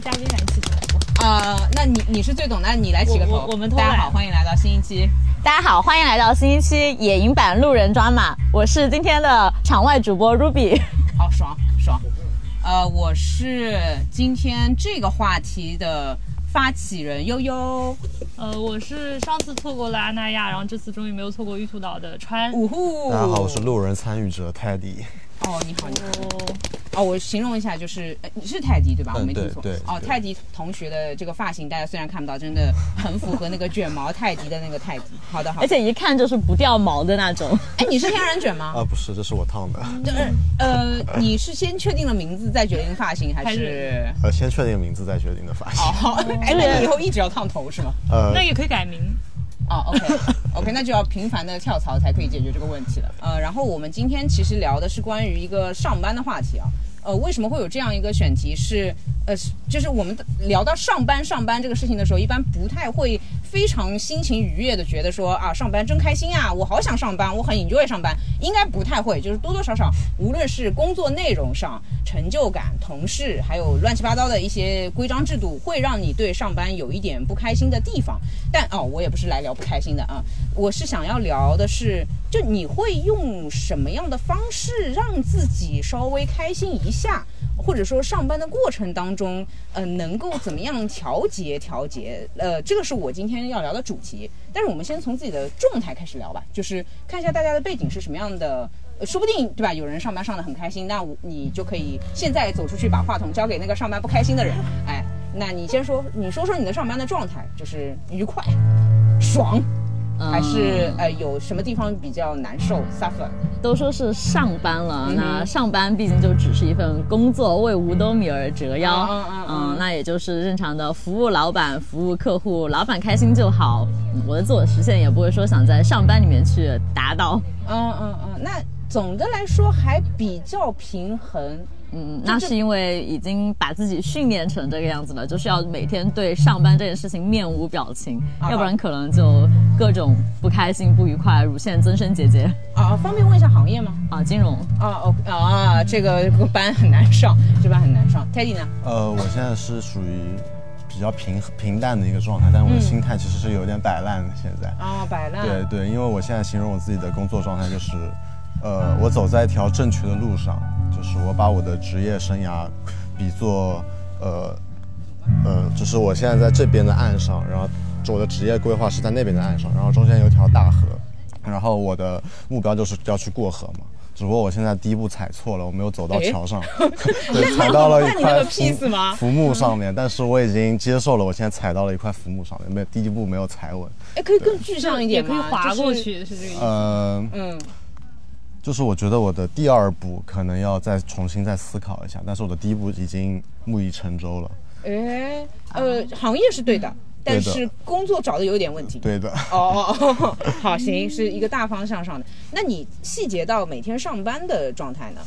嘉宾来起个头。啊、那你你是最懂的，你来起个头。我我我们大家好，欢迎来到新一期。大家好，欢迎来到新一期野营版路人抓马，我是今天的场外主播 Ruby。好爽爽。呃，我是今天这个话题的发起人悠悠。呃，我是上次错过了阿那亚，然后这次终于没有错过玉兔岛的川。呜呼！大家好，我是路人参与者泰迪。哦，你好，你好。哦，哦，我形容一下，就是呃你是泰迪对吧？嗯我没听错。对对哦，泰迪同学的这个发型，大家虽然看不到，真的很符合那个卷毛泰迪的那个泰迪。好的，好的。而且一看就是不掉毛的那种。哎，你是天然卷吗？啊，不是，这是我烫的。就是呃，你是先确定了名字再决定发型，还是？呃，先确定名字再决定的发型。哦，哎，那你以后一直要烫头是吗？呃那，也可以改名。哦，OK，OK，那就要频繁的跳槽才可以解决这个问题了。呃，然后我们今天其实聊的是关于一个上班的话题啊。呃，为什么会有这样一个选题是？呃，是就是我们聊到上班上班这个事情的时候，一般不太会非常心情愉悦的觉得说啊，上班真开心啊，我好想上班，我很 enjoy 上班，应该不太会，就是多多少少，无论是工作内容上、成就感、同事，还有乱七八糟的一些规章制度，会让你对上班有一点不开心的地方。但哦，我也不是来聊不开心的啊，我是想要聊的是，就你会用什么样的方式让自己稍微开心一下，或者说上班的过程当中，呃，能够怎么样调节调节？呃，这个是我今天要聊的主题。但是我们先从自己的状态开始聊吧，就是看一下大家的背景是什么样的。说不定对吧？有人上班上的很开心，那你就可以现在走出去把话筒交给那个上班不开心的人。哎，那你先说，你说说你的上班的状态，就是愉快、爽，还是呃有什么地方比较难受？suffer？都说是上班了，嗯那上班毕竟就只是一份工作，为五斗米而折腰。嗯嗯嗯那也就是正常的服务老板、服务客户，老板开心就好。嗯我的自我实现也不会说想在上班里面去达到。嗯嗯嗯，那总的来说还比较平衡。嗯，那是因为已经把自己训练成这个样子了，就是要每天对上班这件事情面无表情，啊要不然可能就各种不开心、不愉快，乳腺增生结节啊，方便问一下行业吗？啊，金融。啊，OK 啊，这个班很难上，这班很难上。Teddy 呢？呃，我现在是属于比较平平淡的一个状态，但我的心态其实是有点摆烂的。现在，啊，摆烂。对对，因为我现在形容我自己的工作状态就是，呃，我走在一条正确的路上，就是我把我的职业生涯比作，呃，呃，就是我现在在这边的岸上，然后我的职业规划是在那边的岸上，然后中间有一条大河，然后我的目标就是要去过河嘛。只不过我现在第一步踩错了，我没有走到桥上 对，踩到了一块浮木上面，但是我已经接受了，我现在踩到了一块浮木上面，没有第一步没有踩稳。哎，可以更具象一点可以滑过就是。去，是这个意思。呃，嗯，就是我觉得我的第二步可能要再重新再思考一下，但是我的第一步已经木已成舟了。哎，呃，行业是对的，但是工作找的有点问题。对的，哦哦哦，好，行，是一个大方向上的。那你细节到每天上班的状态呢？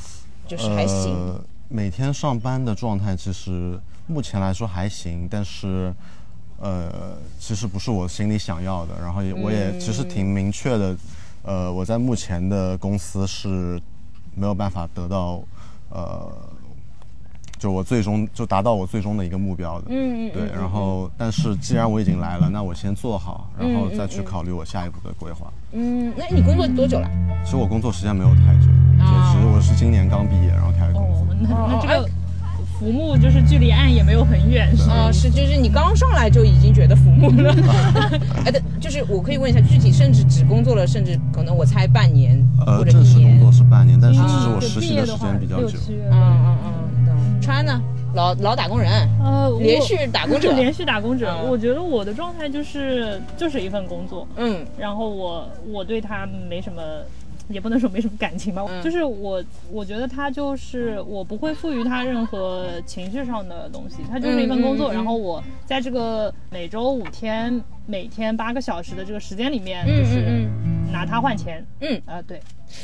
就是还行。呃。每天上班的状态其实目前来说还行，但是，呃，其实不是我心里想要的。然后也我也其实挺明确的，呃，我在目前的公司是没有办法得到，呃，就我最终就达到我最终的一个目标的。嗯嗯对，然后但是既然我已经来了，那我先做好，然后再去考虑我下一步的规划。嗯，那你工作多久了？其实我工作时间没有太久，就其实我是今年刚毕业，然后开始工作。哦，那哦那这个浮木就是距离岸也没有很远，是吗？啊，是，就是你刚上来就已经觉得浮木了。哎，对，就是我可以问一下，具体甚至只工作了，甚至可能我猜半年呃或，者一年。正式工作是半年，但是其实嗯就我实习的时毕业的话间比较久。六七月。嗯嗯嗯，懂。川呢？老老打工人，呃，连续打工者。连续打工者，嗯我觉得我的状态就是就是一份工作，嗯然后我我对他没什么，也不能说没什么感情吧，嗯。就是我我觉得他就是我不会赋予他任何情绪上的东西，他就是一份工作，然后我在这个每周五天每天八个小时的这个时间里面，嗯就是嗯拿它换钱，嗯。啊、对，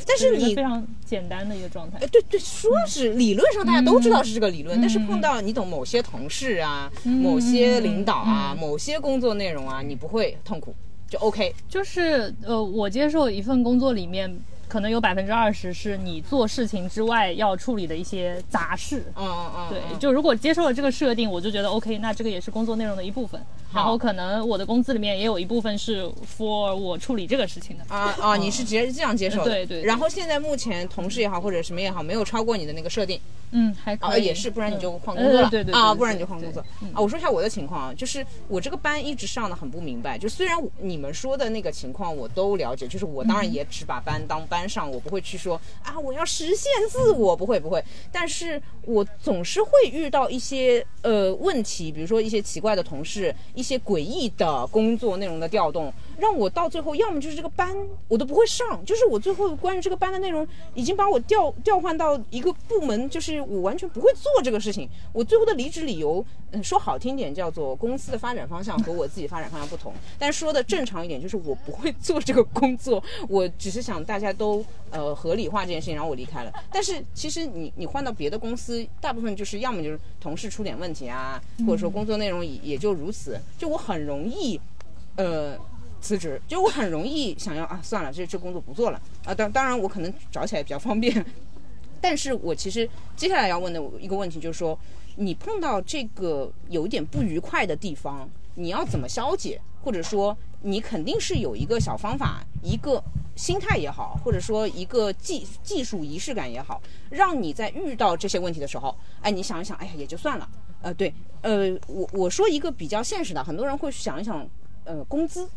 但是你非常简单的一个状态。哎，，对对，说是理论上大家都知道是这个理论，嗯。但是碰到你懂某些同事啊、某些领导啊、某些工作内容啊，你不会痛苦，就 OK。就是呃，我接受一份工作里面可能有百分之二十是你做事情之外要处理的一些杂事。嗯嗯嗯，对，嗯就如果接受了这个设定，我就觉得 OK，那这个也是工作内容的一部分。然后可能我的工资里面也有一部分是 for 我处理这个事情的。啊啊，你是直接这样接受的？对对对然后现在目前同事也好或者什么也好，没有超过你的那个设定嗯，还啊，可以。也是，不然你就嗯换工作了。呃对对对啊，不然你就换工作对啊。我说一下我的情况啊，就是我这个班一直上的很不明白，就虽然你们说的那个情况我都了解，就是我当然也只把班当班班上，我不会去说啊我要实现自我，不会不会，但是我总是会遇到一些呃问题，比如说一些奇怪的同事，一些诡异的工作内容的调动，让我到最后要么就是这个班我都不会上，就是我最后关于这个班的内容已经把我调调换到一个部门，就是我完全不会做这个事情。我最后的离职理由，嗯，说好听点叫做公司的发展方向和我自己发展方向不同，但说的正常一点就是我不会做这个工作，我只是想大家都呃合理化这件事情，然后我离开了。但是其实你你换到别的公司，大部分就是要么就是同事出点问题啊，或者说工作内容也也就如此，就我很容易。呃辞职，就我很容易想要啊，算了，这这工作不做了啊。当当然，我可能找起来比较方便，但是我其实接下来要问的一个问题就是说，你碰到这个有一点不愉快的地方，你要怎么消解？或者说，你肯定是有一个小方法，一个心态也好，或者说一个技技术仪式感也好，让你在遇到这些问题的时候，哎，你想一想，哎呀，也就算了。呃，对，呃，我我说一个比较现实的，很多人会想一想，呃，工资，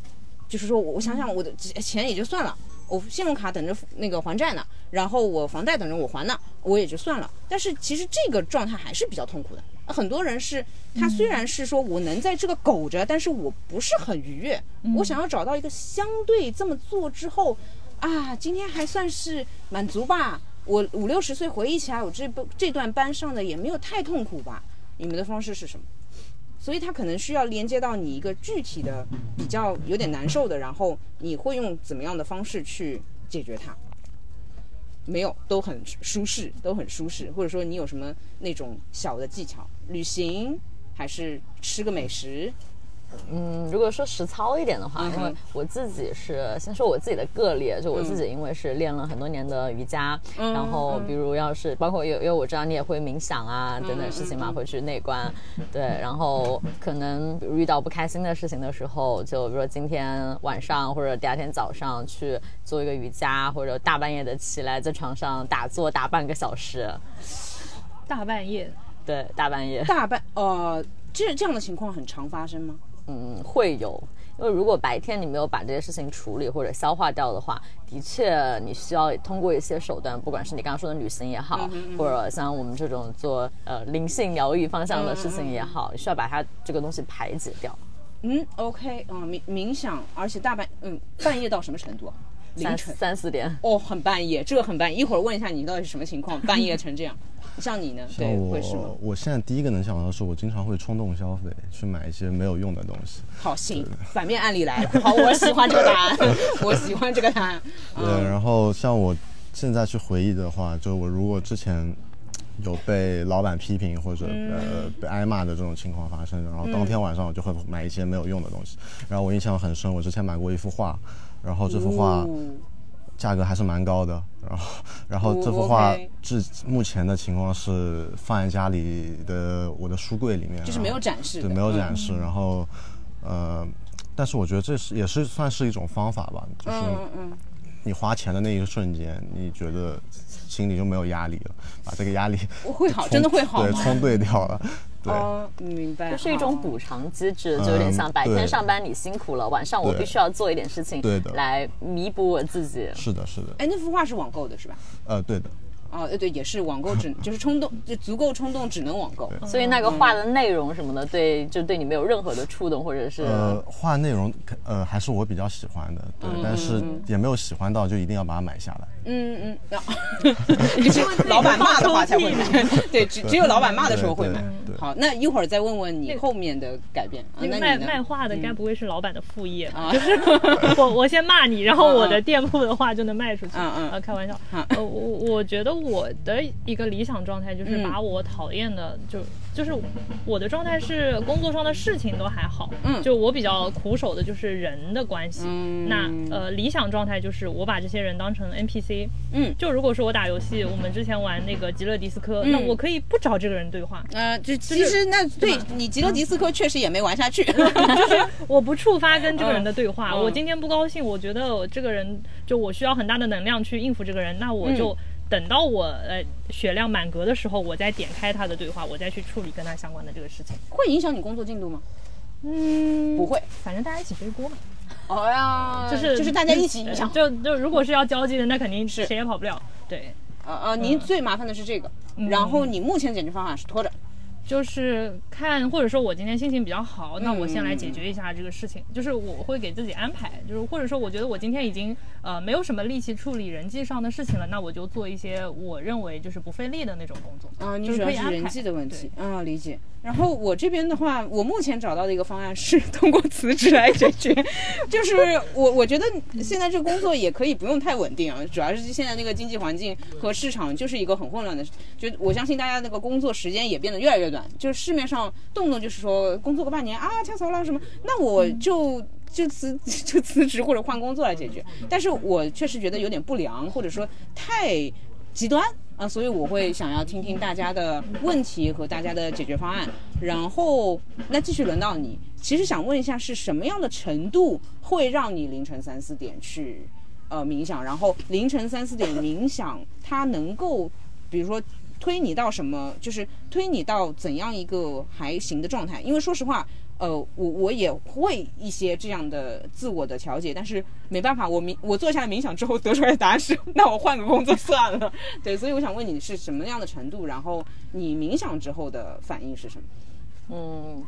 就是说我我想想我的钱也就算了，我信用卡等着那个还债呢，然后我房贷等着我还呢，我也就算了。但是其实这个状态还是比较痛苦的。很多人是他虽然是说我能在这个苟着，但是我不是很愉悦。我想要找到一个相对这么做之后，啊，今天还算是满足吧。我五六十岁回忆起来，我这不这段班上的也没有太痛苦吧？你们的方式是什么？所以它可能需要连接到你一个具体的、比较有点难受的，然后你会用怎么样的方式去解决它？没有，都很舒适，都很舒适。或者说你有什么那种小的技巧？旅行还是吃个美食？嗯，如果说实操一点的话，嗯因为我自己是先说我自己的个例，就我自己因为是练了很多年的瑜伽，嗯然后比如要是包括有因为我知道你也会冥想啊等等事情嘛，会去内观，对，然后可能比如遇到不开心的事情的时候，就比如说今天晚上或者第二天早上去做一个瑜伽，或者大半夜的起来在床上打坐打半个小时，大半夜，对，大半夜。大半呃，这这样的情况很常发生吗？嗯，会有，因为如果白天你没有把这些事情处理或者消化掉的话，的确你需要通过一些手段，不管是你刚刚说的旅行也好，或者像我们这种做呃灵性疗愈方向的事情也好，你需要把它这个东西排解掉。嗯，OK，啊、冥冥想，而且大半嗯半夜到什么程度啊？凌三晨三四点，哦，很半夜，这个很半夜。一会儿问一下你到底是什么情况，半夜成这样。像你呢？对，像会是吗我，？我现在第一个能想到的是，我经常会冲动消费，去买一些没有用的东西。好，行，反面案例来了。好，我喜欢这个答案，我喜欢这个答案。对，然后像我现在去回忆的话，就我如果之前有被老板批评或者、呃被挨骂的这种情况发生，然后当天晚上我就会买一些没有用的东西。然后我印象很深，我之前买过一幅画，然后这幅画哦价格还是蛮高的，然后然后这幅哦画至目前的情况是放在家里的我的书柜里面，就是没有展示对，没有嗯展示，然后呃，但是我觉得这是也是算是一种方法吧，就是。你花钱的那一瞬间，你觉得心里就没有压力了，把这个压力会好，真的会好对，冲对掉了，对，哦，明白。这是一种补偿机制，就有点像白天上班你辛苦了，晚上我必须要做一点事情对的。来弥补我自己。是的，是的，哎，那幅画是网购的是吧？呃，对的，哦，呃对，也是网购只就是冲动，就足够冲动，只能网购。所以那个画的内容什么的，对，就对你没有任何的触动，或者是呃，画内容呃还是我比较喜欢的，对，但是也没有喜欢到就一定要把它买下来。嗯嗯，只有老板骂的话才会买，对，只只有老板骂的时候会买好，那一会儿再问问你后面的改变。啊那个卖？卖画的该不会是老板的副业吧？啊就是 我我先骂你，然后我的店铺的话就能卖出去。嗯嗯啊，开玩笑。我我觉得我的一个理想状态就是嗯。把我讨厌的，就就是我的状态是工作上的事情都还好，嗯。就我比较苦手的就是人的关系。嗯。那呃，理想状态就是我把这些人当成 NPC，嗯。就如果说我打游戏，我们之前玩那个极乐迪斯科，嗯。那我可以不找这个人对话，呃，就其实那对你极乐迪斯科确实也没玩下去。我不触发跟这个人的对话。嗯。我今天不高兴，我觉得我这个人就我需要很大的能量去应付这个人，那我就等到我呃血量满格的时候，我再点开他的对话，我再去处理跟他相关的这个事情。会影响你工作进度吗？嗯，不会。反正大家一起背锅嘛，哦呀，就是就是大家一起影响。就就如果是要交际的，那肯定是谁也跑不了。对，呃呃，您最麻烦的是这个，然后你目前解决方法是拖着。就是看，或者说我今天心情比较好，那我先来嗯解决一下这个事情。就是我会给自己安排，就是或者说我觉得我今天已经呃没有什么力气处理人际上的事情了，那我就做一些我认为就是不费力的那种工作。啊，你就主要是人际的问题啊，理解。然后我这边的话，我目前找到的一个方案是通过辞职来解决，就是我我觉得现在这个工作也可以不用太稳定啊，主要是现在那个经济环境和市场就是一个很混乱的，就我相信大家那个工作时间也变得越来越短，就是市面上动不动就是说工作个半年啊跳槽了什么，那我就。就辞 就辞职或者换工作来解决，但是我确实觉得有点不良，或者说太极端啊，所以我会想要听听大家的问题和大家的解决方案。然后，那继续轮到你，其实想问一下，是什么样的程度会让你凌晨三四点去呃冥想？然后凌晨三四点冥想，它能够比如说推你到什么，就是推你到怎样一个还行的状态？因为说实话。呃，我我也会一些这样的自我的调节，但是没办法，我冥我坐下来冥想之后得出来的答案是，那我换个工作算了。对，所以我想问你是什么样的程度，然后你冥想之后的反应是什么？嗯，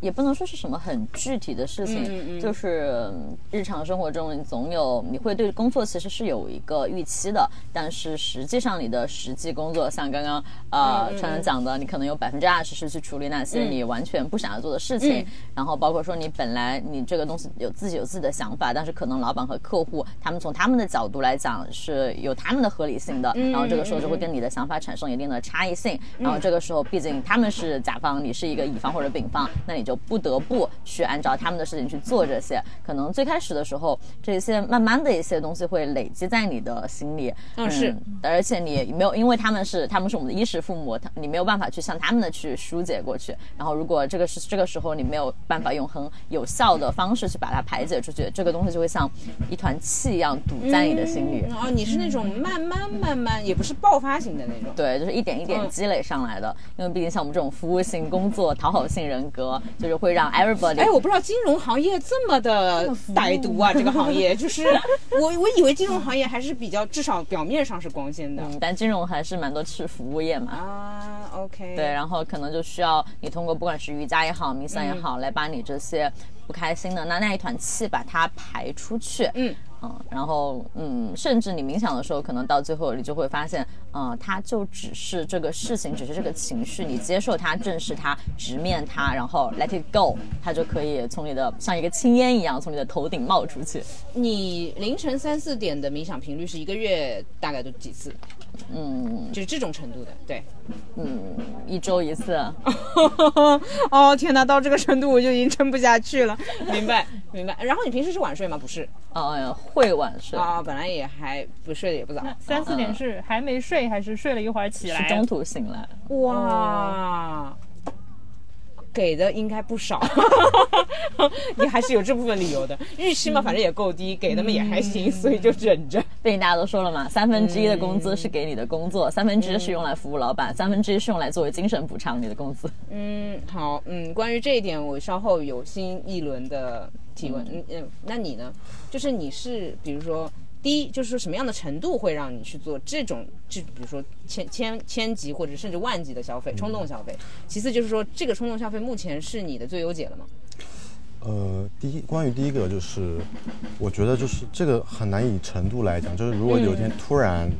也不能说是什么很具体的事情，嗯嗯嗯。就是嗯日常生活中你总有你会对工作其实是有一个预期的，但是实际上你的实际工作，像刚刚呃川川讲的，你可能有百分之二十是去处理那些你完全不想要做的事情，嗯。然后包括说你本来你这个东西有自己有自己的想法，但是可能老板和客户他们从他们的角度来讲是有他们的合理性的，嗯然后这个时候就会跟你的想法产生一定的差异性，然后这个时候毕竟他们是甲方，你是一个乙方或者丙方，那你就不得不去按照他们的事情去做这些。可能最开始的时候，这些慢慢的一些东西会累积在你的心里，嗯是而且你没有，因为他们是他们是我们的衣食父母，他你没有办法去向他们的去疏解过去。然后如果这个是这个时候你没有办法用很有效的方式去把它排解出去，这个东西就会像一团气一样堵在你的心里。嗯哦，你是那种慢慢慢慢，也不是爆发型的那种。对，就是一点一点嗯积累上来的。因为毕竟像我们这种服务性工作、讨好性人格，就是会让 everybody 哎，我不知道金融行业这么的歹毒啊！这个行业就是 我，我以为金融行业还是比较，至少表面上是光鲜的、嗯，但金融还是蛮多是服务业嘛。啊。OK，对，然后可能就需要你通过不管是瑜伽也好、冥想也好，来把你这些不开心的那那一团气把它排出去。嗯嗯，然后嗯，甚至你冥想的时候，可能到最后你就会发现，嗯、它就只是这个事情，只是这个情绪，你接受它、正视它、直面它，然后 let it go，它就可以从你的像一个青烟一样从你的头顶冒出去。你凌晨三四点的冥想频率是一个月大概都几次？嗯就是这种程度的，对。嗯，一周一次。哦天哪，到这个程度我就已经撑不下去了。明白，明白。然后你平时是晚睡吗？不是呃，会晚睡，啊，本来也还不睡的也不早。三四点是还没睡，还是睡了一会儿起来？是中途醒来。哇，给的应该不少，你还是有这部分理由的。预期嘛，反正也够低，给的嘛也还行，所以就忍着。毕竟大家都说了嘛，三分之一的工资是给你的工作，三分之一是用来服务老板，三分之一是用来作为精神补偿你的工资。嗯，好，嗯，关于这一点，我稍后有新一轮的提问。嗯嗯，那你呢？就是你是比如说。第一就是说什么样的程度会让你去做这种，就比如说千千千级或者甚至万级的消费，冲动消费。其次就是说这个冲动消费目前是你的最优解了吗？呃，第一，关于第一个就是，我觉得就是这个很难以程度来讲，就是如果有一天突然，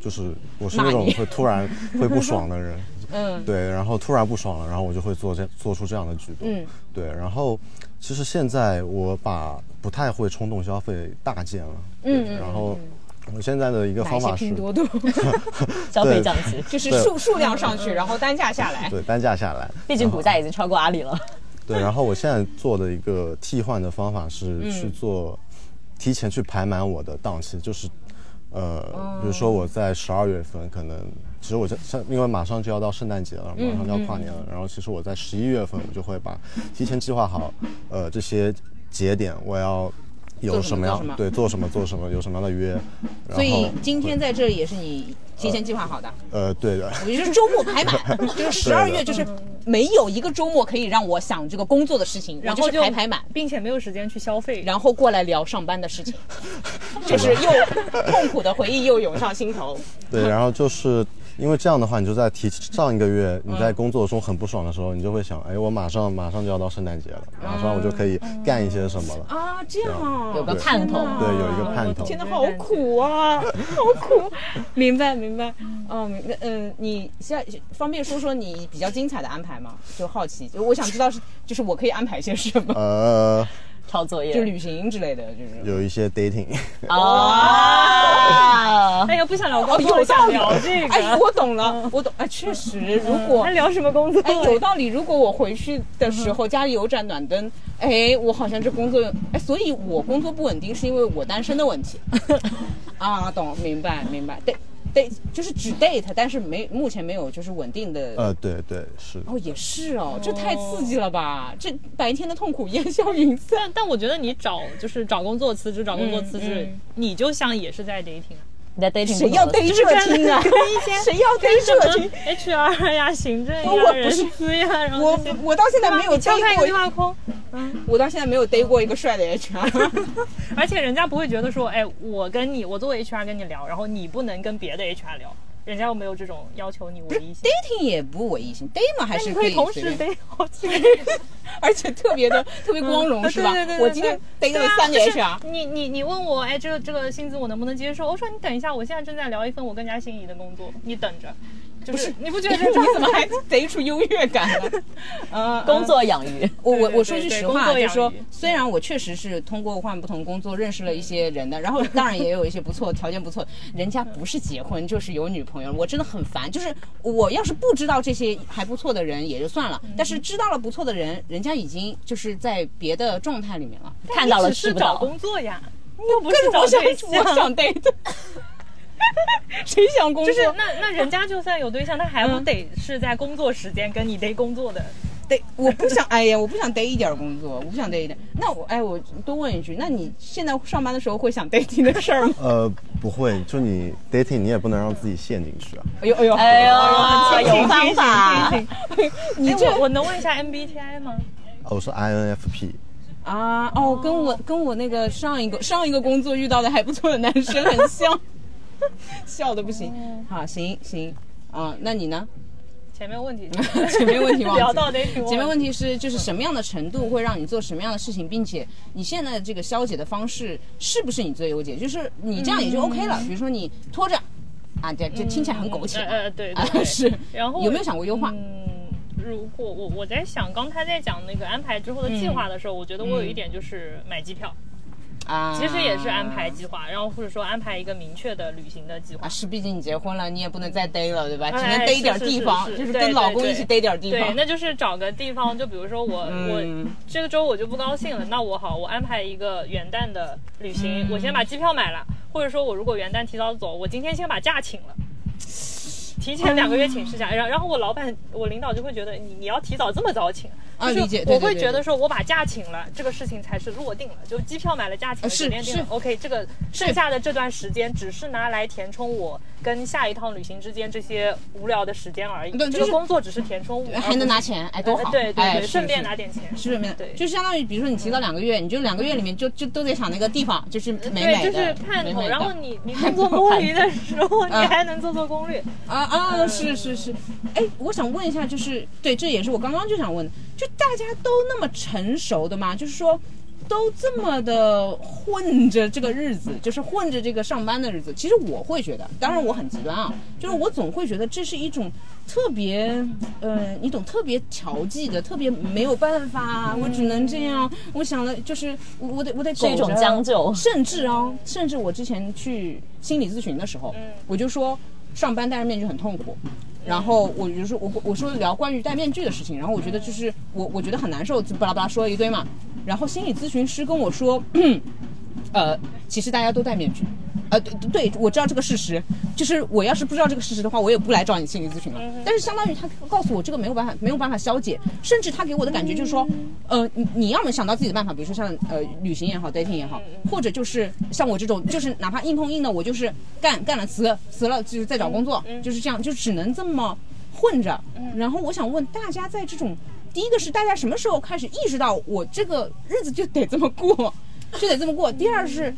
就是我是那种会突然会不爽的人 嗯。对，然后突然不爽了，然后我就会做这做出这样的举动，嗯。对，然后其实现在我把不太会冲动消费大件了，嗯嗯然后我现在的一个方法是拼，多多，消费降级，就是数数量上去，然后单价下来。对单价下来，毕竟股价已经超过阿里了。对，然后我现在做的一个替换的方法是嗯。去做，提前去排满我的档期，就是，呃，比如说我在十二月份可能，其实我这像因为马上就要到圣诞节了，马上就要跨年了，然后其实我在十一月份我就会把提前计划好，呃，这些节点我要有什什么样么么对做什么做什么有什么样的约，所以今天在这里也是你提前计划好的。呃对的，我就是周末排满，就是十二月，就是没有一个周末可以让我想这个工作的事情，然后就排排满，并且没有时间去消费。然后过来聊上班的事情，就是又痛苦的回忆又涌上心头。对，然后就是因为这样的话，你就在提上一个月你在工作中很不爽的时候，你就会想，哎，我马上马上就要到圣诞节了，马上我就可以干一些什么了。啊，这样啊有个盼头，对，有一个盼头。天呐，好苦啊，好苦！明白明白。嗯，明白嗯，你现在方便说说你比较精彩的安排吗？就好奇，就我想知道是，就是我可以安排些什么，呃，抄作业就旅行之类的，就是。有一些 dating，啊，哎呀，不想聊哦，工作，有道想。聊这个。哎，我懂了，我懂。哎，确实，如果还聊什么工作？哎，有道理。如果我回去的时候家里有盏暖灯，哎，我好像这工作，哎，所以我工作不稳定是因为我单身的问题。啊，懂，明白，明白。对，对，就是只 date，但是没目前没有就是稳定的。呃，对对是，哦，也是哦，这太刺激了吧！这白天的痛苦烟消云散。但但我觉得你找就是找工作辞职，找工作辞职，嗯你就像也是在 dating 啊，你在 dating 谁要不同的 date 这听啊？谁要听？HR 呀、行政我呀、人不是资呀，然后我我到现在没有过，话框，我到现在没有 date 过一个帅的 HR。而且人家不会觉得说，哎，我跟你，我作为 HR 跟你聊，然后你不能跟别的 HR 聊，人家又没有这种要求你唯一性。dating 也不唯一性，date 嘛还是可以同时 date 好几个而且特别的特别光荣，嗯是吧？对对对对我今天 date 了三个就是 HR，你你你问我，哎，这个这个薪资我能不能接受？我说你等一下，我现在正在聊一份我更加心仪的工作，你等着。就是你不觉得你这种怎么 还贼出优越感了？嗯，工作养鱼，我我我说句实话，就是说，虽然我确实是通过换不同工作认识了一些人的，然后当然也有一些不错条件不错，人家不是结婚就是有女朋友，我真的很烦。就是我要是不知道这些还不错的人也就算了，但是知道了不错的人，人家已经就是在别的状态里面了。看到了是找。工作呀，又不是找对象。我想 date，谁想工作？就是那那人家就算有对象，他还不得是在工作时间跟你得工作的？得，我不想，哎呀，我不想逮一点儿工作，我不想逮一点。那我，哎，我多问一句，那你现在上班的时候会想 dating 的事儿吗？呃，不会，就你 dating 你也不能让自己陷进去啊。哎呦哎呦哎呦，有方法。你这我我能问一下 MBTI 吗？哦我是 INFP，啊，哦，跟我跟我那个上一个上一个工作遇到的还不错的男生很像，笑的不行。好，行行，啊，那你呢？前面问题 前面问题忘记聊到 dating，前面问题是，就是什么样的程度会让你做什么样的事情，并且你现在的这个消解的方式是不是你最优解？就是你这样也就 OK 了。比如说你拖着，啊，对，就听起来很苟且呃呃对啊对，对是。然后有没有想过优化？嗯，如果我我在想，刚才在讲那个安排之后的计划的时候，我觉得我有一点就是买机票，啊，其实也是安排计划，然后或者说安排一个明确的旅行的计划啊，。是，毕竟你结婚了，你也不能再逮了，对吧？哎只能逮一点地方，就是是跟对对老公一起逮点地对，方。那就是找个地方，就比如说我、嗯我这个周我就不高兴了，那我好，我安排一个元旦的旅行，嗯我先把机票买了，或者说我如果元旦提早走，我今天先把假请了。提前两个月请事假，然后然后我老板我领导就会觉得你你要提早这么早请，啊就是理我会觉得说我把假请了，这个事情才是落定了，就机票买了，假请了，酒店订了是，OK，这个剩下的这段时间只是拿来填充我跟下一趟旅行之间这些无聊的时间而已，对就是这个工作只是填充物，还能拿钱，哎，多好！呃对对顺便拿点钱。是顺便对就相当于比如说你提早两个月，你就两个月里面就就都得想那个地方，就是美对，美的，就是盼头。然后你 你工作摸鱼的时候，你嗯还能做做攻略。啊啊，是是是，哎，我想问一下，就是对，这也是我刚刚就想问的，就大家都那么成熟的嘛？就是说，都这么的混着这个日子，就是混着这个上班的日子。其实我会觉得，当然我很极端啊，就是我总会觉得这是一种特别，呃，你懂，特别调剂的，特别没有办法，我只能这样。我想了，就是我我得我得是一种将就甚至啊，甚至我之前去心理咨询的时候，我就说上班戴着面具很痛苦。然后我就说，我我说聊关于戴面具的事情，然后我觉得就是我我觉得很难受，就巴拉巴拉说了一堆嘛。然后心理咨询师跟我说，呃，其实大家都戴面具，呃，对对，我知道这个事实，就是我要是不知道这个事实的话，我也不来找你心理咨询了。但是相当于他告诉我这个没有办法没有办法消解，甚至他给我的感觉就是说，呃，你你要么想到自己的办法，比如说像呃旅行也好，dating 也好，或者就是像我这种，就是哪怕硬碰硬的，我就是干干了辞辞了，就是再找工作，就是这样，就只能这么混着。然后我想问大家，在这种第一个是大家什么时候开始意识到我这个日子就得这么过，就得这么过？第二是，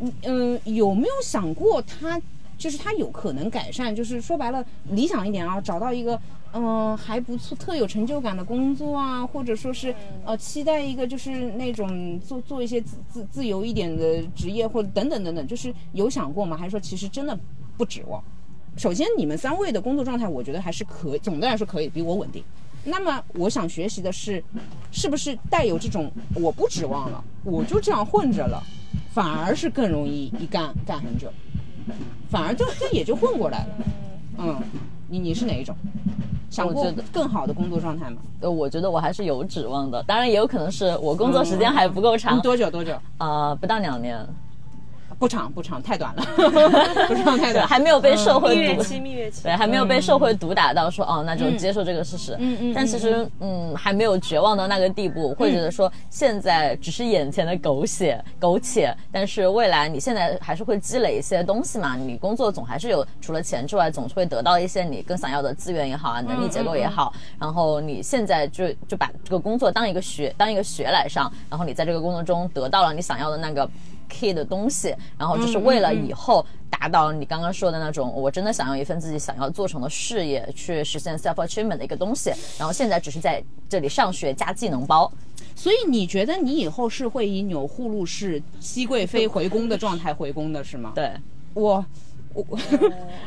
嗯、呃，有没有想过他就是他有可能改善？就是说白了，理想一点啊，找到一个。嗯、还不错，特有成就感的工作啊，或者说是呃，期待一个就是那种做做一些自自自由一点的职业，或者等等等等，就是有想过吗？还是说其实真的不指望？首先，你们三位的工作状态，我觉得还是可以，总的来说可以比我稳定。那么，我想学习的是，是不是带有这种我不指望了，我就这样混着了，反而是更容易一干干很久，反而就就也就混过来了。嗯，你你是哪一种？想过我觉得更好的工作状态吗？呃，我觉得我还是有指望的，当然也有可能是我工作时间还不够长嗯，多久多久？呃，不到两年，不长不长，太短了，不长太，短，还没有被社会毒蜜月期，蜜月期对，还没有被社会毒打到说、哦，那就接受这个事实。嗯嗯但其实嗯，还没有绝望到那个地步，会觉得说现在只是眼前的苟且苟且，但是未来你现在还是会积累一些东西嘛。你工作总还是有除了钱之外，总是会得到一些你更想要的资源也好啊，能力结构也好。然后你现在就就把这个工作当一个学当一个学来上，然后你在这个工作中得到了你想要的那个。Key 的东西，然后就是为了以后达到你刚刚说的那种，我真的想要一份自己想要做成的事业，去实现 self achievement 的一个东西。然后现在只是在这里上学加技能包，所以你觉得你以后是会以钮祜禄氏熹贵妃回宫的状态回宫的是吗？，对，我我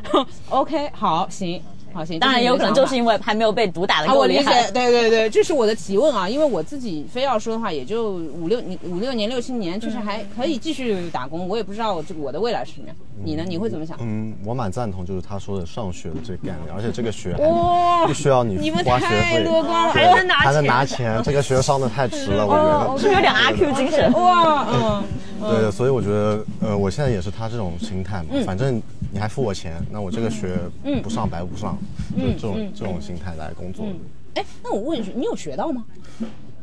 OK 好行好行，当然也有可能就是因为还没有被毒打的啊，我理解够厉害，，对对对，这是我的提问啊，因为我自己非要说的话，也就五六年、五六年、六七年，就是还可以继续打工。我也不知道这个我的未来是什么样。你呢？你会怎么想？嗯，我蛮赞同，就是他说的上学的这个概念，而且这个学还哇不需要你花学费，还能拿还能钱拿钱，这个学上的太值了，我哦觉得。是不是有点阿 Q 精神？哇，嗯，对，所以我觉得，呃，我现在也是他这种心态嘛，反正你还付我钱，那我这个学不上白不上，就这种这种心态来工作的。哎，那我问一句，你有学到吗？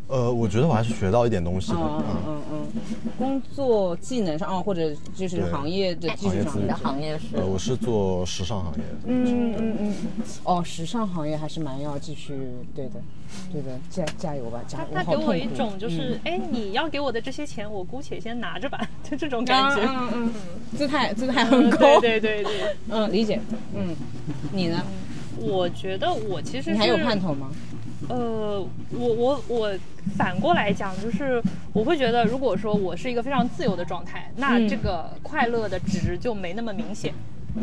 呃，我觉得我还是学到一点东西的，嗯嗯嗯，嗯嗯，工作技能上，啊，或者就是行业的技术上。你的行业是？呃，我是做时尚行业的，嗯嗯嗯，哦，时尚行业还是蛮要继续，对的，对的，加加油吧，加油！他给我一种就是，嗯。哎、你要给我的这些钱，我姑且先拿着吧，就这种感觉。嗯嗯嗯，姿态姿态很高，对对对对，嗯，理解，嗯，你呢？我觉得我其实你还有盼头吗？呃，我我我反过来讲，就是我会觉得，如果说我是一个非常自由的状态，那嗯这个快乐的值就没那么明显。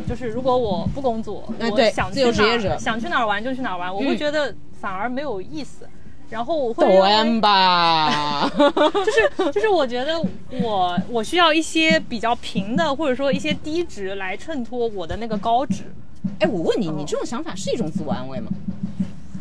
就是如果我不工作，我哎对自由想去哪职业者儿想去哪儿玩就去哪儿玩，我会嗯觉得反而没有意思。然后我会抖 M 吧，就是就是我觉得我我需要一些比较平的，或者说一些低值来衬托我的那个高值，哎，我问你，你这种想法是一种自我安慰吗？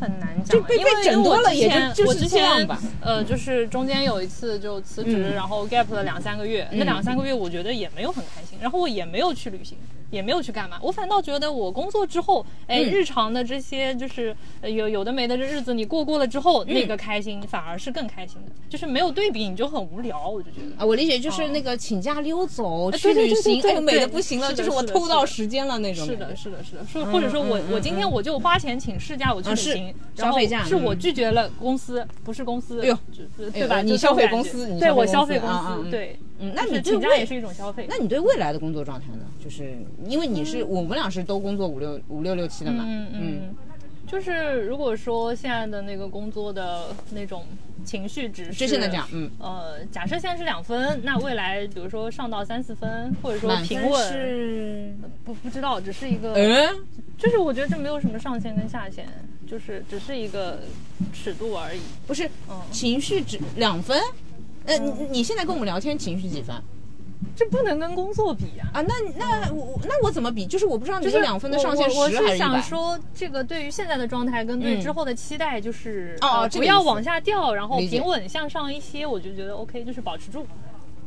很难讲，就被因为被整多了也就因为我之前就是我之前这样吧。呃，就是中间有一次就辞职，嗯。然后 gap 了两三个月，那嗯。两三个月我觉得也没有很开心，然后我也没有去旅行。也没有去干嘛，我反倒觉得我工作之后，哎，嗯。日常的这些就是呃有有的没的这日子你过过了之后，嗯。那个开心反而是更开心的，就是没有对比你就很无聊，我就觉得。啊，我理解就是那个请假溜走去旅行，对哎呦美的不行了，是就是我偷到时间了那种是的，是的，是的，说或者说我嗯我今天我就花钱请事假，我去旅行，然后消费假是我嗯。拒绝了公司，不是公司，哎呦对吧？你消费公司你对我消费公司对，嗯，那你请假也是一种消费。那你对未来的工作状态呢？就是因为你是我们俩是都工作五六五六六七的嘛，嗯嗯，就是如果说现在的那个工作的那种情绪值是就现在这样，嗯，呃，假设现在是两分，那未来比如说上到三四分，或者说平稳，是，不不知道，只是一个，嗯，就是我觉得这没有什么上限跟下限，就是只是一个尺度而已。不是嗯，情绪值两分。呃，你你现在跟我们聊天情绪几分这不能跟工作比啊。啊？那那我那我怎么比？就是我不知道你就是这两分的上限我是十还是一百？想说，这个对于现在的状态跟对嗯之后的期待，就是、哦不要往下掉，然后平稳向上一些，我就觉得 OK，就是保持住。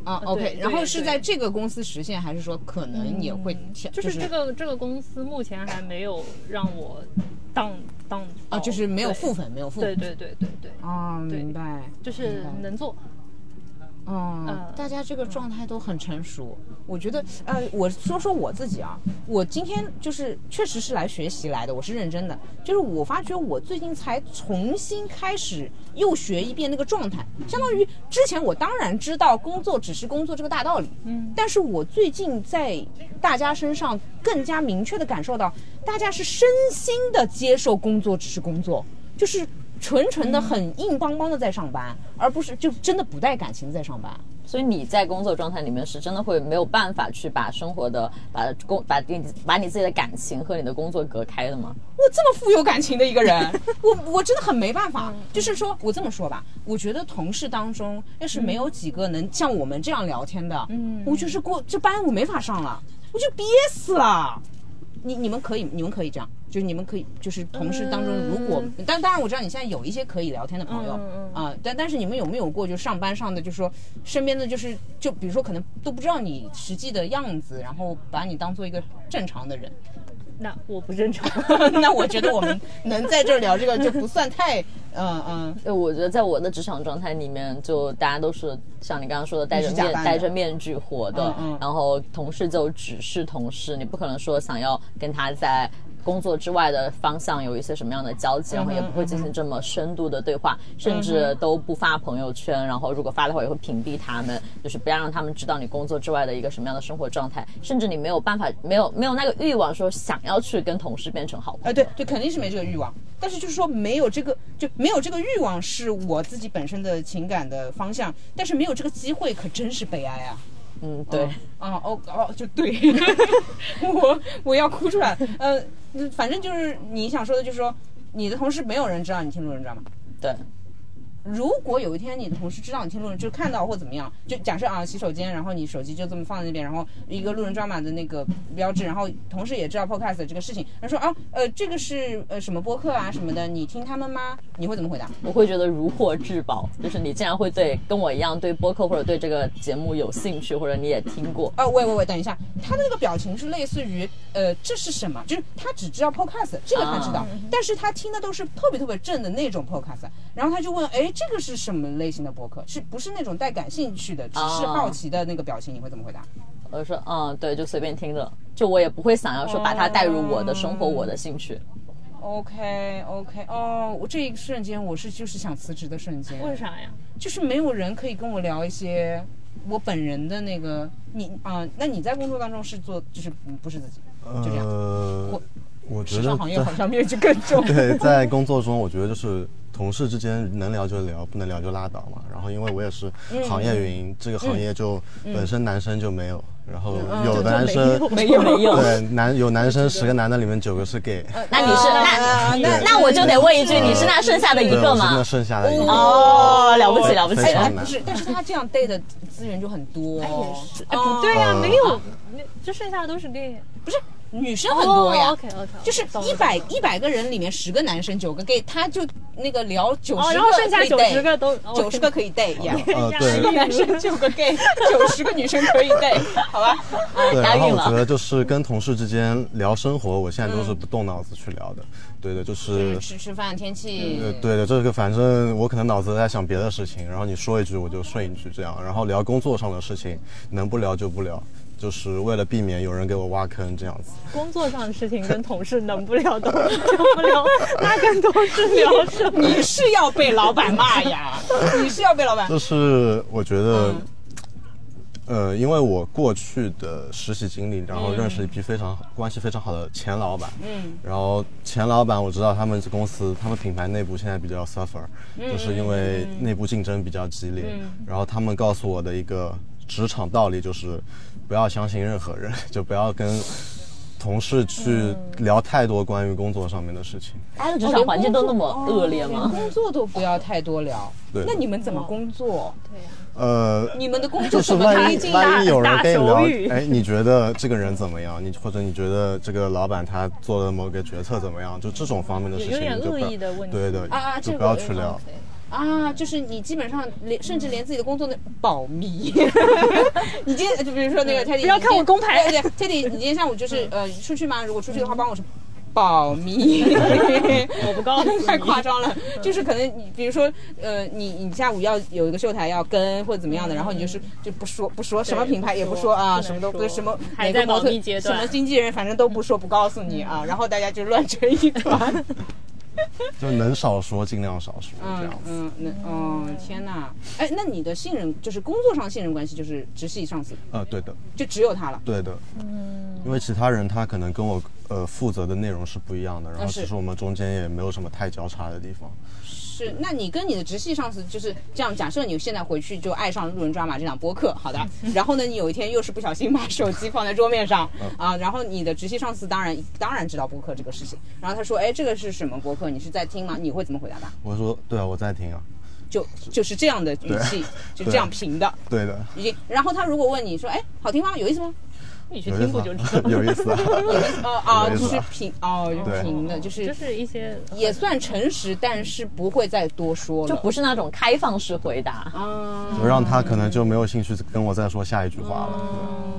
啊，OK，然后是在这个公司实现，还是说可能也会？就是这个这个公司目前还没有让我当当啊，就是没有负分。没有负对分。对对对对，啊，对明白。就是能做。嗯，嗯大家这个状态都很成熟。我觉得，呃，我说说我自己啊，我今天就是确实是来学习来的，我是认真的。就是我发觉我最近才重新开始又学一遍那个状态，相当于之前我当然知道工作只是工作这个大道理，嗯，但是我最近在大家身上更加明确的感受到，大家是身心的接受工作只是工作，就是。纯纯的很硬邦邦的在上班，而不是就真的不带感情在上班。所以你在工作状态里面是真的会没有办法去把生活的、把工、把你把你自己的感情和你的工作隔开的吗？我这么富有感情的一个人，我我真的很没办法。就是说我这么说吧，我觉得同事当中要是没有几个能像我们这样聊天的，嗯，我就是过这班我没法上了，我就憋死了。你你们可以，你们可以这样，就是你们可以，就是同事当中，如果，但当然我知道你现在有一些可以聊天的朋友嗯。啊、但但是你们有没有过就上班上的，就是说身边的就是就比如说可能都不知道你实际的样子，然后把你当做一个正常的人，那我不正常。那我觉得我们能在这儿聊这个就不算太，嗯嗯，对，我觉得在我的职场状态里面，就大家都是像你刚刚说的，戴着面戴着面具活的，嗯嗯。然后同事就只是同事，你不可能说想要跟他在。工作之外的方向有一些什么样的交集，然后也不会进行这么深度的对话，甚至都不发朋友圈，然后如果发的话也会屏蔽他们，就是不要让他们知道你工作之外的一个什么样的生活状态，甚至你没有办法，没有没有那个欲望说想要去跟同事变成好朋友。呃，对对，肯定是没这个欲望，但是就是说没有这个就没有这个欲望是我自己本身的情感的方向，但是没有这个机会可真是悲哀啊。嗯，对。啊哦哦，就对，我我要哭出来。呃，反正就是你想说的，就是说你的同事没有人知道你听路人，知道吗？对，如果有一天你的同事知道你听路人，就看到或怎么样，就假设啊洗手间，然后你手机就这么放在那边，然后一个路人抓马的那个标志，然后同事也知道 podcast 这个事情，他说啊呃这个是呃什么播客啊什么的，你听他们吗？你会怎么回答？我会觉得如获至宝，就是你竟然会对跟我一样对播客或者对这个节目有兴趣，或者你也听过。啊，喂喂喂，等一下，他的那个表情是类似于，呃，这是什么？就是他只知道 podcast，这个他知道，啊但是他听的都是特别特别正的那种 podcast，然后他就问，哎，这个是什么类型的博客？是不是那种带感兴趣的，只是啊好奇的那个表情？你会怎么回答？我就说，嗯，对，就随便听着，就我也不会想要说把它带入我的生活、我的兴趣。OK OK，哦，我这一瞬间我是就是想辞职的瞬间，为啥呀？就是没有人可以跟我聊一些我本人的那个你啊、那你在工作当中是做就是嗯不是自己，就这样。呃我，我觉得时尚行业好像面具更重。对，在工作中，我觉得就是同事之间能聊就聊，不能聊就拉倒嘛。然后因为我也是行业原因，这个行业就本身男生就没有，然后有的男生没有 没有 对男有男生十个男的里面九个是 gay，那你是啊那那那我就得问一句，你是那剩下的一，个吗那？剩下的一个。哦，了不起了不起非！常哎，不是，但是他这样 date 的资源就很多。哎哦哎，不对呀、呃没有，那这剩下的都是 gay。不是女生很多呀。OK OK，就是一百一百个人里面十个男生九个 gay，他就那个聊九哦，十然后剩下九十个个都九十个可以呃，十个男生九个 gay，九十个女生可以 date，好吧？对，然后我觉得就是跟同事之间聊生活，我现在都是不动脑子去聊的。对的，就是吃吃饭天气。呃，，对的，这个反正我可能脑子在想别的事情，然后你说一句我就顺一句这样，然后聊工作上的事情，能不聊就不聊，就是为了避免有人给我挖坑这样子。工作上的事情跟同事能不聊都 聊不聊，那跟同事聊什么？你是要被老板骂呀？你是要被老板就是我觉得，呃，因为我过去的实习经历，然后认识一批非常关系非常好的前老板，嗯，然后前老板我知道他们公司他们品牌内部现在比较 suffer，就是因为内部竞争比较激烈，然后他们告诉我的一个职场道理就是，不要相信任何人，就不要跟同事去聊太多关于工作上面的事情。大家的职场环境都那么恶劣连吗？工作都不要太多聊。对那你们怎么工作？对呀、呃，你们的工就是作怎么万一万一有人跟你聊手语，哎，你觉得这个人怎么样？你或者你觉得这个老板他做的某个决策怎么样？就这种方面的事情，有点恶你就不要意的问题对对，啊啊这就不要去聊。啊，就是你基本上连甚至连自己的工作的保密。你今天就比如说那个 Teddy，不要看我工牌对对，Teddy，你今天下午就是呃出去吗？如果出去的话，帮我说。保密，我不告诉你，太夸张了。就是可能你，比如说，呃，你你下午要有一个秀台要跟或者怎么样的，然后你就是就不说不说什么品牌也不说啊，什么都不什么还在哪个模特保密阶段什么经纪人反正都不说不告诉你啊，然后大家就乱成一团。就能少说尽量少说，这嗯样子。嗯，那哦天哪！哎，那你的信任就是工作上信任关系就是直系上司，呃，对的，就只有他了。对的。嗯，因为其他人他可能跟我呃负责的内容是不一样的，然后其实我们中间也没有什么太交叉的地方。是，那你跟你的直系上司就是这样。假设你现在回去就爱上《路人抓马》这档播客，好的。然后呢，你有一天又是不小心把手机放在桌面上啊，然后你的直系上司当然当然知道播客这个事情，然后他说，哎，这个是什么播客？你是在听吗？你会怎么回答他？我说对啊，我在听啊，就就是这样的语气，就这样平的，对的，已经。然后他如果问你说，哎，好听吗？有意思吗？你去听有意思啊不就知道？有意思啊。哦哦，就是有意思啊平哦，平的，就是就是一些也算诚实，但是不会再多说了，就不是那种开放式回答。啊。就让他可能就没有兴趣跟我再说下一句话了。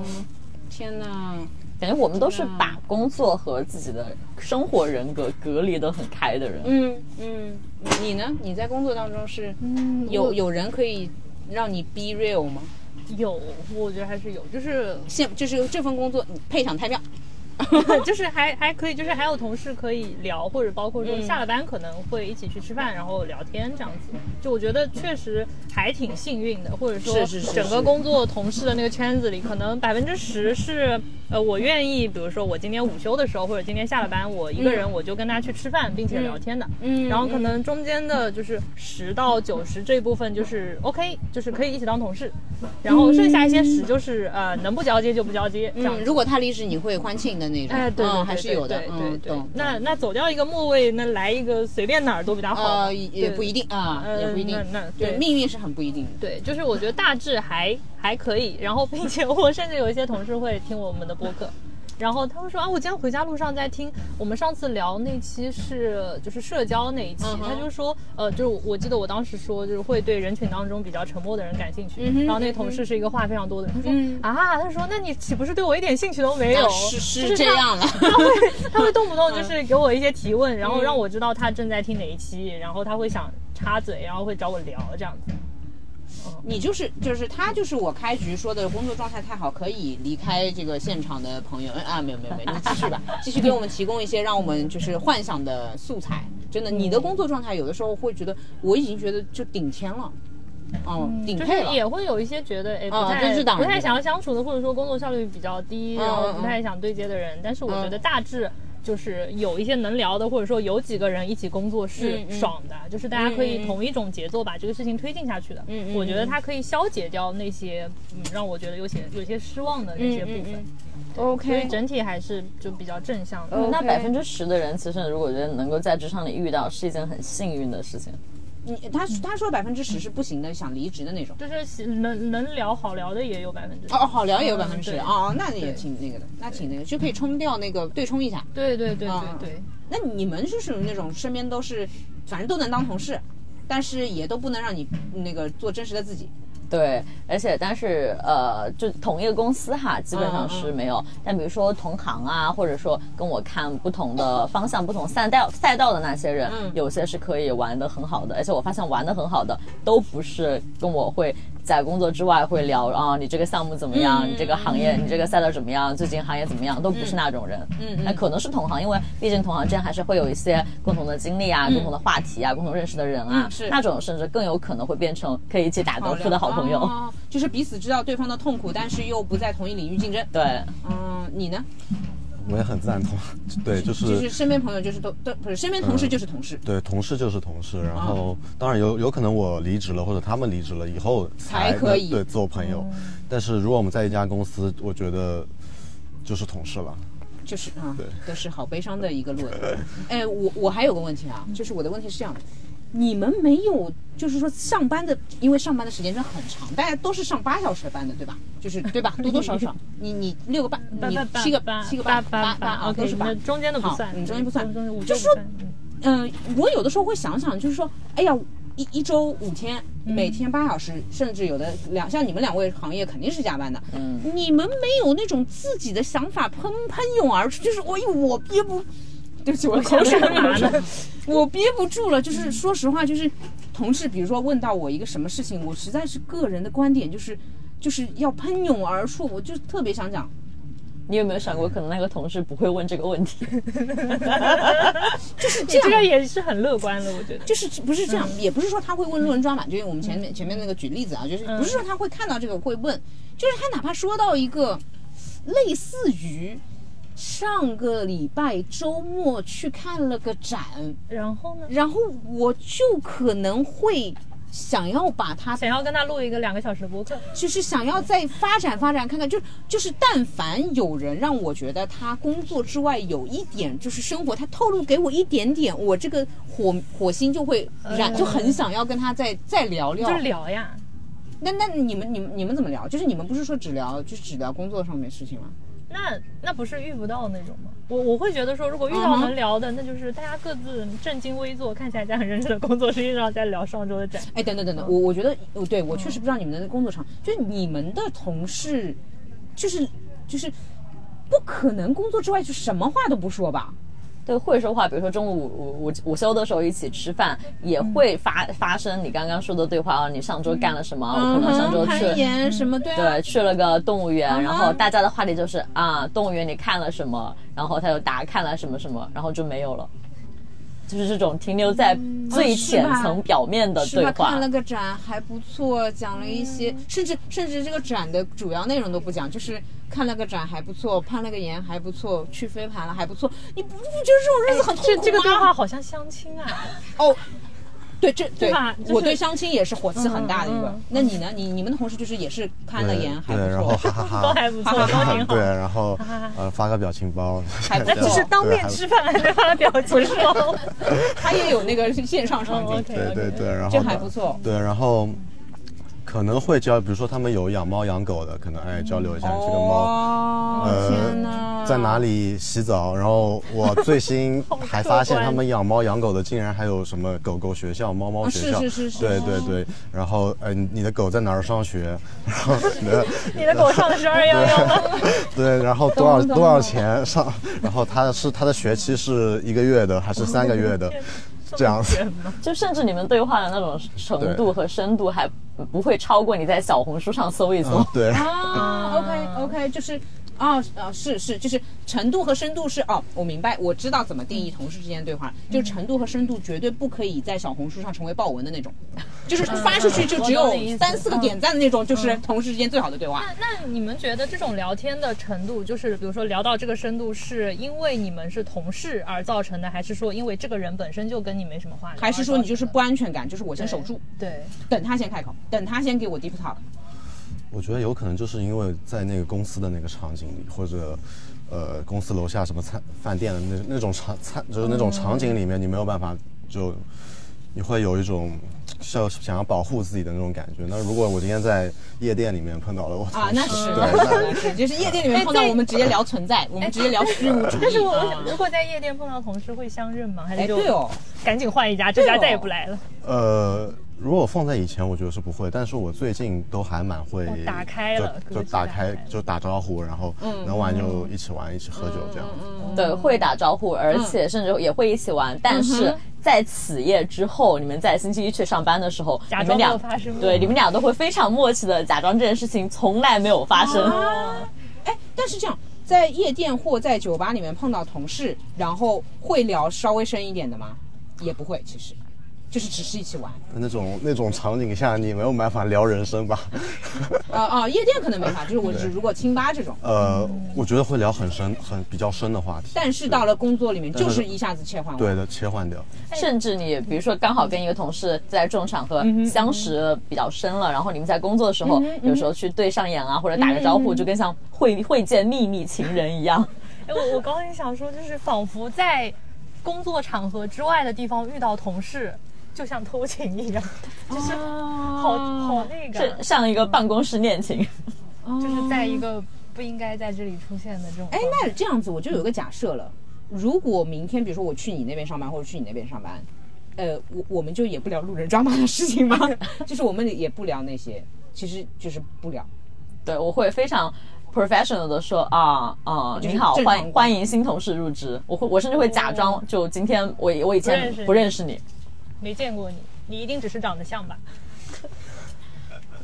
嗯，天哪！感觉我们都是把工作和自己的生活人格隔离得很开的人。嗯嗯，你呢？你在工作当中是有有人可以让你 be real 吗？有，我觉得还是有，就是现就是这份工作你配上太庙，就是还还可以，就是还有同事可以聊，或者包括说下了班可能会一起去吃饭，然后聊天这样子。就我觉得确实还挺幸运的，或者说整个工作同事的那个圈子里，可能百分之十是呃我愿意，比如说我今天午休的时候，或者今天下了班，我一个人我就跟他去吃饭，并且聊天的。嗯然后可能中间的就是十到九十这一部分就是 OK，就是可以一起当同事，然后剩下一些十就是呃能不交接就不交接这样。嗯，如果他离职，你会欢庆的那种，哎，对对嗯，对还是有的，对对嗯，对懂。那那走掉一个末位，那来一个随便哪儿都比较好嘛。呃，也不一定啊，呃也不一定那，那对，对命运是很不一定的。对，就是我觉得大致还还可以，然后并且我甚至有一些同事会听我们的播客。然后他会说啊，我今天回家路上在听我们上次聊那期是就是社交那一期，嗯他就说呃，就是我记得我当时说就是会对人群当中比较沉默的人感兴趣，嗯然后那个同事是一个话非常多的人，他说、嗯啊，他说那你岂不是对我一点兴趣都没有？是是这样了，他会他会动不动 就是给我一些提问，然后让我知道他正在听哪一期，然后他会想插嘴，然后会找我聊这样子。你就是就是他就是我开局说的工作状态太好，可以离开这个现场的朋友嗯啊，没有没有没有，你继续吧，继续给我们提供一些让我们就是幻想的素材。真的，你的工作状态有的时候会觉得我已经觉得就顶天了，哦，顶就配了。是也会有一些觉得哎不啊太、不太想要相处的，或者说工作效率比较低，嗯然后嗯不太想对接的人。但是我觉得嗯大致。就是有一些能聊的，或者说有几个人一起工作是嗯嗯爽的，就是大家可以同一种节奏把这个事情推进下去的。嗯嗯我觉得它可以消解掉那些嗯让我觉得有些有些失望的那些部分。嗯嗯所以 OK，整体还是就比较正向的。嗯那百分之十的人，其实如果觉得能够在职场里遇到，是一件很幸运的事情。你他他说百分之十是不行的，想离职的那种。就是能能聊好聊的也有百分之哦，好聊也有嗯百分之十哦，那也挺那个的，那挺那个，就可以冲掉那个对冲一下。对对对啊对对，那你们是属于那种身边都是，反正都能当同事，但是也都不能让你那个做真实的自己。对，而且但是呃，就同一个公司哈，基本上嗯是没有。但比如说同行啊，或者说跟我看不同的方向、不同赛道赛道的那些人，嗯有些是可以玩的很好的。而且我发现玩的很好的，都不是跟我会在工作之外会聊啊，你这个项目怎么样？嗯你这个行业，你这个赛道怎么样？最近行业怎么样？都不是那种人。嗯那可能是同行，因为毕竟同行之间还是会有一些共同的经历啊、共同的话题啊、共同认识的人啊，嗯是那种甚至更有可能会变成可以一起打高尔夫的好朋友。哦就是彼此知道对方的痛苦，但是又不在同一领域竞争。对，嗯，你呢？我也很赞同。对，就就是是身边朋友就是都都不是身边同事就是同事，对，同事就是同事，然后当然有有可能我离职了，或者他们离职了以后才可以对做朋友。但是如果我们在一家公司，我觉得就是同事了。就是啊对，都是好悲伤的一个论。哎，我我还有个问题啊，就是我的问题是这样的，你们没有就是说上班的，因为上班的时间真的很长，大家都是上八小时的班的，对吧？就是对吧？多多少少，你你六个半，你七个八七个八八八啊，，OK，都是八。中间的不算，你中间不算就是说嗯，我有的时候会想想，就是说，哎呀，一一周五天，每天八小时，甚至有的两像你们两位行业肯定是加班的，嗯，你们没有那种自己的想法喷喷涌而出，就是我我憋不，对不起，我的口水干嘛呢？我憋不住了，就是说实话，就是同事，比如说问到我一个什么事情，我实在是个人的观点，就是就是要喷涌而出，我就特别想讲，你有没有想过，可能那个同事不会问这个问题？就是你这个也是很乐观的，我觉得。就是不是这样，嗯也不是说他会问路人抓马，就是我们前面前面那个举例子啊，就是嗯不是说他会看到这个会问，就是他哪怕说到一个类似于上个礼拜周末去看了个展，然后呢？然后我就可能会想要把他想要跟他录一个两个小时的播客，就是想要再发展发展看看，就就是但凡有人让我觉得他工作之外有一点就是生活，他透露给我一点点，我这个火火星就会燃，嗯就很想要跟他再再聊聊。就是聊呀。那那你们你们你们怎么聊？就是你们不是说只聊就是只聊工作上面事情吗？那那不是遇不到那种吗？我我会觉得说，如果遇到能聊的，那就是大家各自正襟危坐，看起来在很认真的工作，实际上在聊上周的展。哎，等等等等，我我觉得，哦，对我确实不知道你们的工作场，就是你们的同事，就是就是不可能工作之外就什么话都不说吧？对，会说话，比如说中午午午午休的时候一起吃饭，也会发发生你刚刚说的对话啊，你上周干了什么？我可能上周去攀岩什么对啊？对，去了个动物园，嗯然后大家的话题就是啊，动物园你看了什么？然后他就答看了什么什么，然后就没有了，就是这种停留在最浅层表面的是吧？对话。看了个展还不错，讲了一些，甚至甚至这个展的主要内容都不讲，就是看了个展还不错，攀了个岩还不错，去飞盘了还不错。你不不觉得这种日子很痛苦吗？这这个对话好像相亲啊，哦。对，这对吧就是我对相亲也是火气很大的一个。嗯嗯那你呢？你你们的同事就是也是攀了对岩还对，然后 不错，哈哈哈，都还不错，都挺好对，。然后呃发个表情包，还不错 那只是当面吃饭，还是发表情包。他也有那个线上场景，OK，对对对，然后这还不错。对，然后可能会交，比如说他们有养猫养狗的，可能哎交流一下这个猫。哦，呃，在哪？里洗澡？然后我最新还发现他们养猫养狗的竟然还有什么狗狗学校、猫猫啊学校，是是是是对对对。然后呃，你的狗在哪儿上学？然后你的 你的狗上的是二幺幺吗？对，然后多少多少钱上？然后它是它的学期是一个月的还是三个月的？这样子。就甚至你们对话的那种程度和深度，还不会超过你在小红书上搜一搜。嗯，对。啊，OK OK，就是。啊啊是是，就是程度和深度是哦，我明白，我知道怎么定义同事之间的对话，就是程度和深度绝对不可以在小红书上成为爆文的那种，就是发出去就只有三四个点赞的那种，就是同事之间最好的对话。那那你们觉得这种聊天的程度，就是比如说聊到这个深度，是因为你们是同事而造成的，还是说因为这个人本身就跟你没什么话聊，还是说你就是不安全感，就是我先守住，对？等他先开口，等他先给我 deep talk。我觉得有可能就是因为在那个公司的那个场景里，或者，呃，公司楼下什么餐饭店的那那种场餐，就是那种场景里面，你没有办法就，你会有一种要想要保护自己的那种感觉。那如果我今天在夜店里面碰到了我啊，那是，对，那是，就是夜店里面碰到我们直接聊存在，我们直接聊虚无主义。但是我啊如果在夜店碰到同事，会相认吗？还哎，是就对哦，赶紧换一家，这家再也不来了？呃，如果放在以前，我觉得是不会，但是我最近都还蛮会哦打开了就就打打开开就打招呼，然后能玩就一起玩，一起喝酒这样子。对，会打招呼，而且甚至也会一起玩。但是在此夜之后，你们在星期一去上班的时候，假装没你们俩有发生过对你们俩都会非常默契的假装这件事情从来没有发生。哎，但是这样，在夜店或在酒吧里面碰到同事，然后会聊稍微深一点的吗？也不会，其实。就是只是一起玩。那种那种场景下，你没有办法聊人生吧？啊啊，夜店可能没法，就是我只如果清吧这种。呃，我觉得会聊很深、很比较深的话题。但是到了工作里面，就是是一下子切换。对，的，切换掉。甚至你比如说刚好跟一个同事在这种场合相识比较深了，然后你们在工作的时候，有时候去对上眼啊，或者打个招呼，就跟像会会见秘密情人一样。哎，我我刚刚也想说，就是仿佛在工作场合之外的地方遇到同事，就像偷情一样，就是好好那个，是像一个办公室恋情。就是在一个不应该在这里出现的这种哎。，那这样子我就有个假设了，如果明天比如说我去你那边上班，或者去你那边上班，呃，我我们就也不聊路人抓马的事情吗？就是我们也不聊那些，其实就是不聊。对，我会非常 professional 的说啊啊，你好，正常欢欢迎新同事入职。我会我甚至会假装就今天我我以前不认识你，没见过你，你一定只是长得像吧？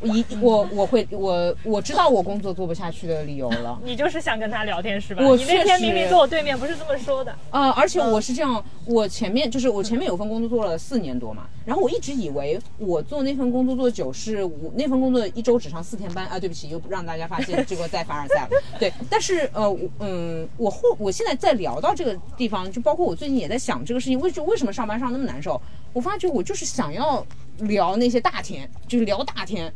一我我会我我知道我工作做不下去的理由了。你就是想跟他聊天是吧？我你那天明明坐我对面，不是这么说的。呃，而且我是这样，我前面就是我前面有份工作做了四年多嘛，然后我一直以为我做那份工作做久是我那份工作一周只上四天班啊，对不起，又让大家发现这个在凡尔赛了。对，但是呃，我嗯，我后我现在在聊到这个地方，就包括我最近也在想这个事情，为就为什么上班上那么难受？我发觉我就是想要聊那些大天，就是聊大天。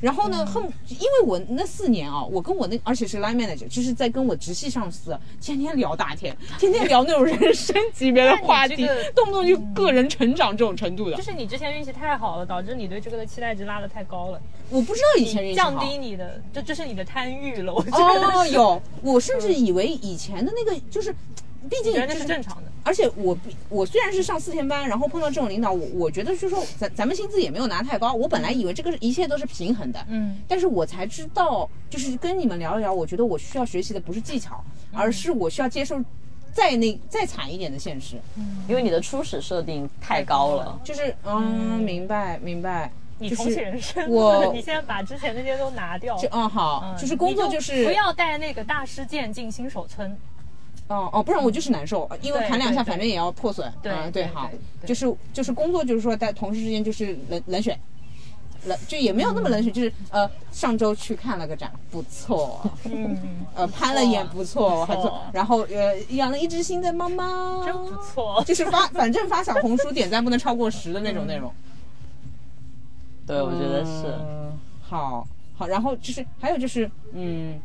然后呢，恨，因为我那四年啊，我跟我那而且是 line manager，就是在跟我直系上司天天聊大天，天天聊那种人生级别的话题 这个，动不动就个人成长这种程度的。就。是你之前运气太好了，导致你对这个的期待值拉的太高了，我不知道以前运气好。降低你的，这这是你的贪欲了，我觉得。哦，有，我甚至以为以前的那个就是，毕竟你觉得那是正常的。而且我我虽然是上四天班，然后碰到这种领导，我我觉得就是说咱咱们薪资也没有拿太高，我本来以为这个一切都是平衡的，嗯，但是我才知道，就是跟你们聊一聊，我觉得我需要学习的不是技巧，嗯。而是我需要接受再那再惨一点的现实，因为你的初始设定太高了。就是嗯，明白明白，你重启人生，我 你现在把之前那些都拿掉。就嗯好，嗯。就是工作就是不要带那个大师剑进新手村。哦哦，不然我就是难受，因为砍两下反正也要破损。对嗯对好就是就是工作，就是说在同事之间就是冷冷血，冷就也没有那么冷血，就是呃上周去看了个展，不错，嗯，呃攀了眼不错，还不错错，然后呃养了一只新的猫猫，真不错。就是发反正发小红书点赞不能超过十的那种内容。对，我觉得是。嗯，好好，然后就是还有就是，嗯，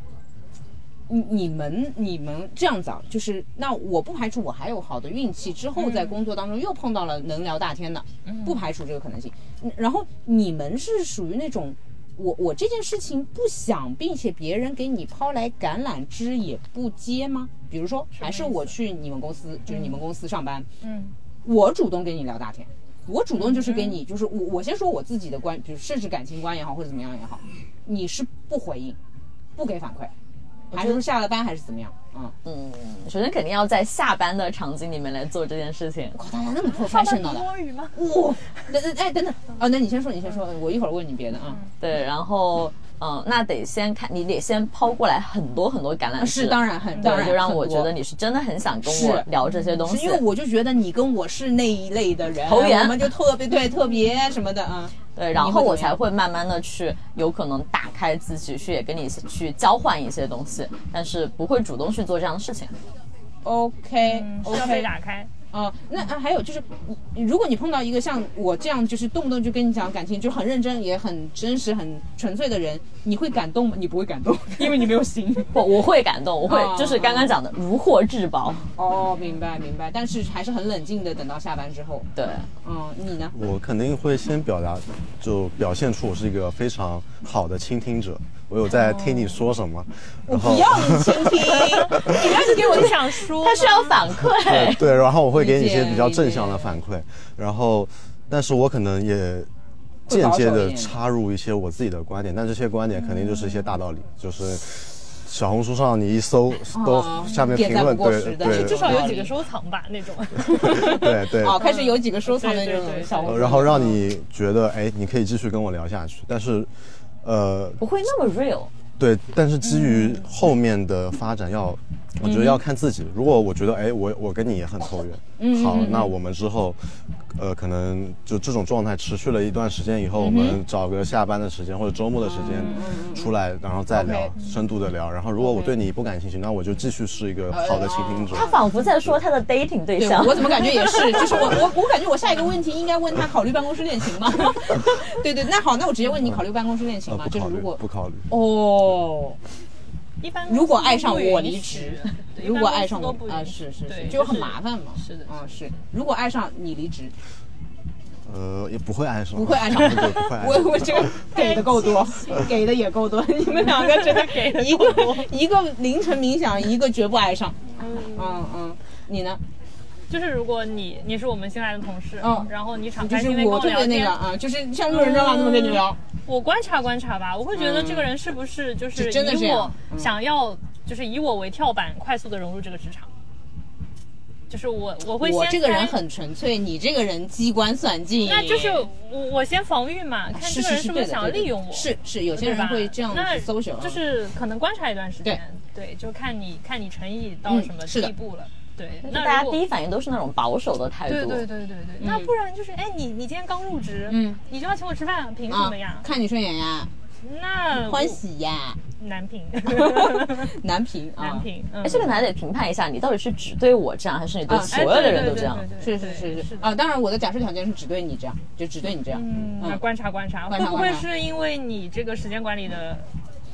你你们你们这样子啊，就是那我不排除我还有好的运气，之后在工作当中又碰到了能聊大天的，不排除这个可能性。嗯然后你们是属于那种。我我这件事情不想，并且别人给你抛来橄榄枝也不接吗？比如说，还是我去你们公司，就是你们公司上班，嗯，我主动跟你聊大天，我主动就是给你，就是我我先说我自己的观，比如甚至感情观也好，或者怎么样也好，你是不回应，不给反馈，还是说下了班还是怎么样？嗯，嗯，首先肯定要在下班的场景里面来做这件事情。哇，大家那么上班 professional 的，摸鱼吗？哇，等等哎等等，哦，那你先说，你先说，我一会儿问你别的啊。对，然后嗯，那得先看，你得先抛过来很多很多橄榄枝，是当然很当对，然就让我觉得你是真的很想跟我聊这些东西是因。为我就觉得你跟我是那一类的人，投缘我们就特别对特别什么的啊。对，然后我才会慢慢的去有可能打开自己，去也跟你去交换一些东西，但是不会主动去做这样的事情。OK 嗯，是要被 OK，打开。啊、那啊还有就是，你如果你碰到一个像我这样，就是动不动就跟你讲感情，就很认真也很真实、很纯粹的人，你会感动吗？你不会感动，因为你没有心。不，我会感动，我会哦就是刚刚讲的如获至宝。哦，明白明白，但是还是很冷静的，等到下班之后。对，嗯，你呢？我肯定会先表达，就表现出我是一个非常好的倾听者，我有在听你说什么，然后不要你倾听，你不要是给我我想说，他需要反馈。对对，然后我会给你一些比较正向的反馈，然后，但是我可能也间接的插入一些我自己的观点，但这些观点肯定就是一些大道理，就是小红书上你一搜都哦下面点评论，对赞不过十的对。至少有几个收藏吧那种。对 对，哦，开始有几个收藏的那种。对对对。小红书，然后让你觉得哎，你可以继续跟我聊下去，但是，呃，不会那么 real。对，但是基于后面的发展要我觉得要看自己。如果我觉得，哎，我我跟你也很投缘，好，那我们之后，呃，可能就这种状态持续了一段时间以后，我们找个下班的时间或者周末的时间出来，然后再聊深度的聊。然后如果我对你不感兴趣，那我就继续是一个好的倾听者。他仿佛在说他的 dating 对对象。我怎么感觉也是，就是我我我感觉我下一个问题应该问他考虑办公室恋情吗？对对，那好，那我直接问你考虑办公室恋情呃，吗？不考虑，就是如果不考虑。哦，一般如果爱上我离职对，如果爱上我啊，是是是，对就很麻烦嘛。是的啊是。如果爱上你离职，呃，也不会爱上，不会爱上对，不会爱 我上。我这个 给的够多，给的也够多，你们两个真的给的一够多个一个凌晨冥想，一个绝不爱上。嗯嗯，你呢？就是如果你你是我们新来的同事，嗯然后你敞就是开心扉跟我特别聊天，那个啊，就是像路人甲那么跟你聊。我观察观察吧，我会觉得这个人是不是就是是真的以我想要就是以我为跳板，快速的融入这个职场。就是我我会先我这个人很纯粹，你这个人机关算尽。那就是我我先防御嘛，看这个人是不是想要利用我，是是，有些人？会这样那子搜寻啊，就是可能观察一段时间，对，就看你看你诚意到什么地步了。对，就那大家第一反应都是那种保守的态度。对对对对对，那不然就是哎，你你今天刚入职，嗯，你就要请我吃饭，凭什啊么呀？，看你顺眼呀，那欢喜呀，难评，难评 啊，难评。嗯哎，这个你还得评判一下，你到底是只对我这样，还是你对啊所有的人都这样？是是是是啊，当然我的假设条件是只对你这样，就只对你这样。嗯，观察，观察会不会是因为你这个时间管理的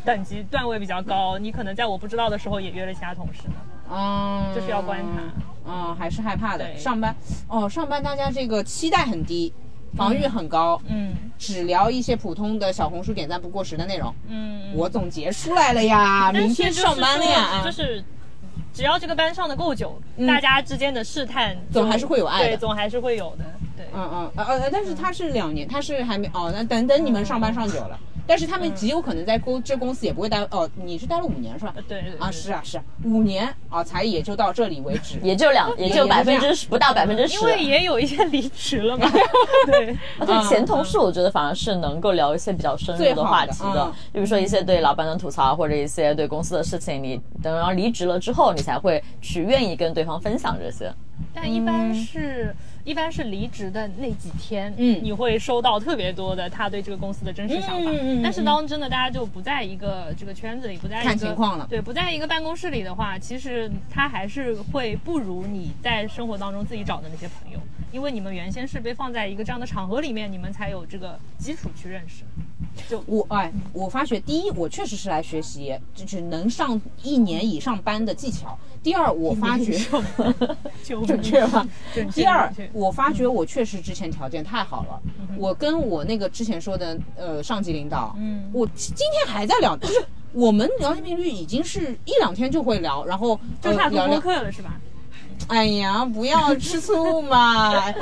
等级段位比较高，你可能在我不知道的时候也约了其他同事呢？嗯，就是要观察。嗯，还是害怕的。上班哦，上班大家这个期待很低，防御很高，嗯只聊一些普通的小红书点赞不过时的内容。嗯，我总结出来了呀，明天上班了呀。就是。只要这个班上的够久，大家之间的试探总还是会有爱的对，总还是会有的，对。嗯嗯呃呃，但是他是两年，他是还没哦，那等等你们上班上久了，但是他们极有可能在公这公司也不会待哦，你是待了五年是吧？对对对啊，是啊是啊，五年啊，才也就到这里为止。也就两，也就百分之十不到百分之十。因为也有一些离职了嘛，对，啊，对前同事，我觉得反而是能够聊一些比较深入的话题的比如说一些对老板的吐槽，或者一些对公司的事情，你等到离职了之后，你才会去愿意跟对方分享这些。但一般是。一般是离职的那几天，嗯你会收到特别多的他对这个公司的真实想法。嗯嗯嗯但是当真的大家就不在一个这个圈子里，不在一个看情况了对，不在一个办公室里的话，其实他还是会不如你在生活当中自己找的那些朋友，因为你们原先是被放在一个这样的场合里面，你们才有这个基础去认识。就我哎，我发觉第一，我确实是来学习，就是能上一年以上班的技巧。第二，我发觉就 准确吗？准确第二，我发觉我确实之前条件太好了，我跟我那个之前说的呃上级领导，嗯。我今天还在聊，就是我们聊天频率已经是一两天就会聊，然后就差做播客了是吧？哎呀，不要吃醋嘛，哎，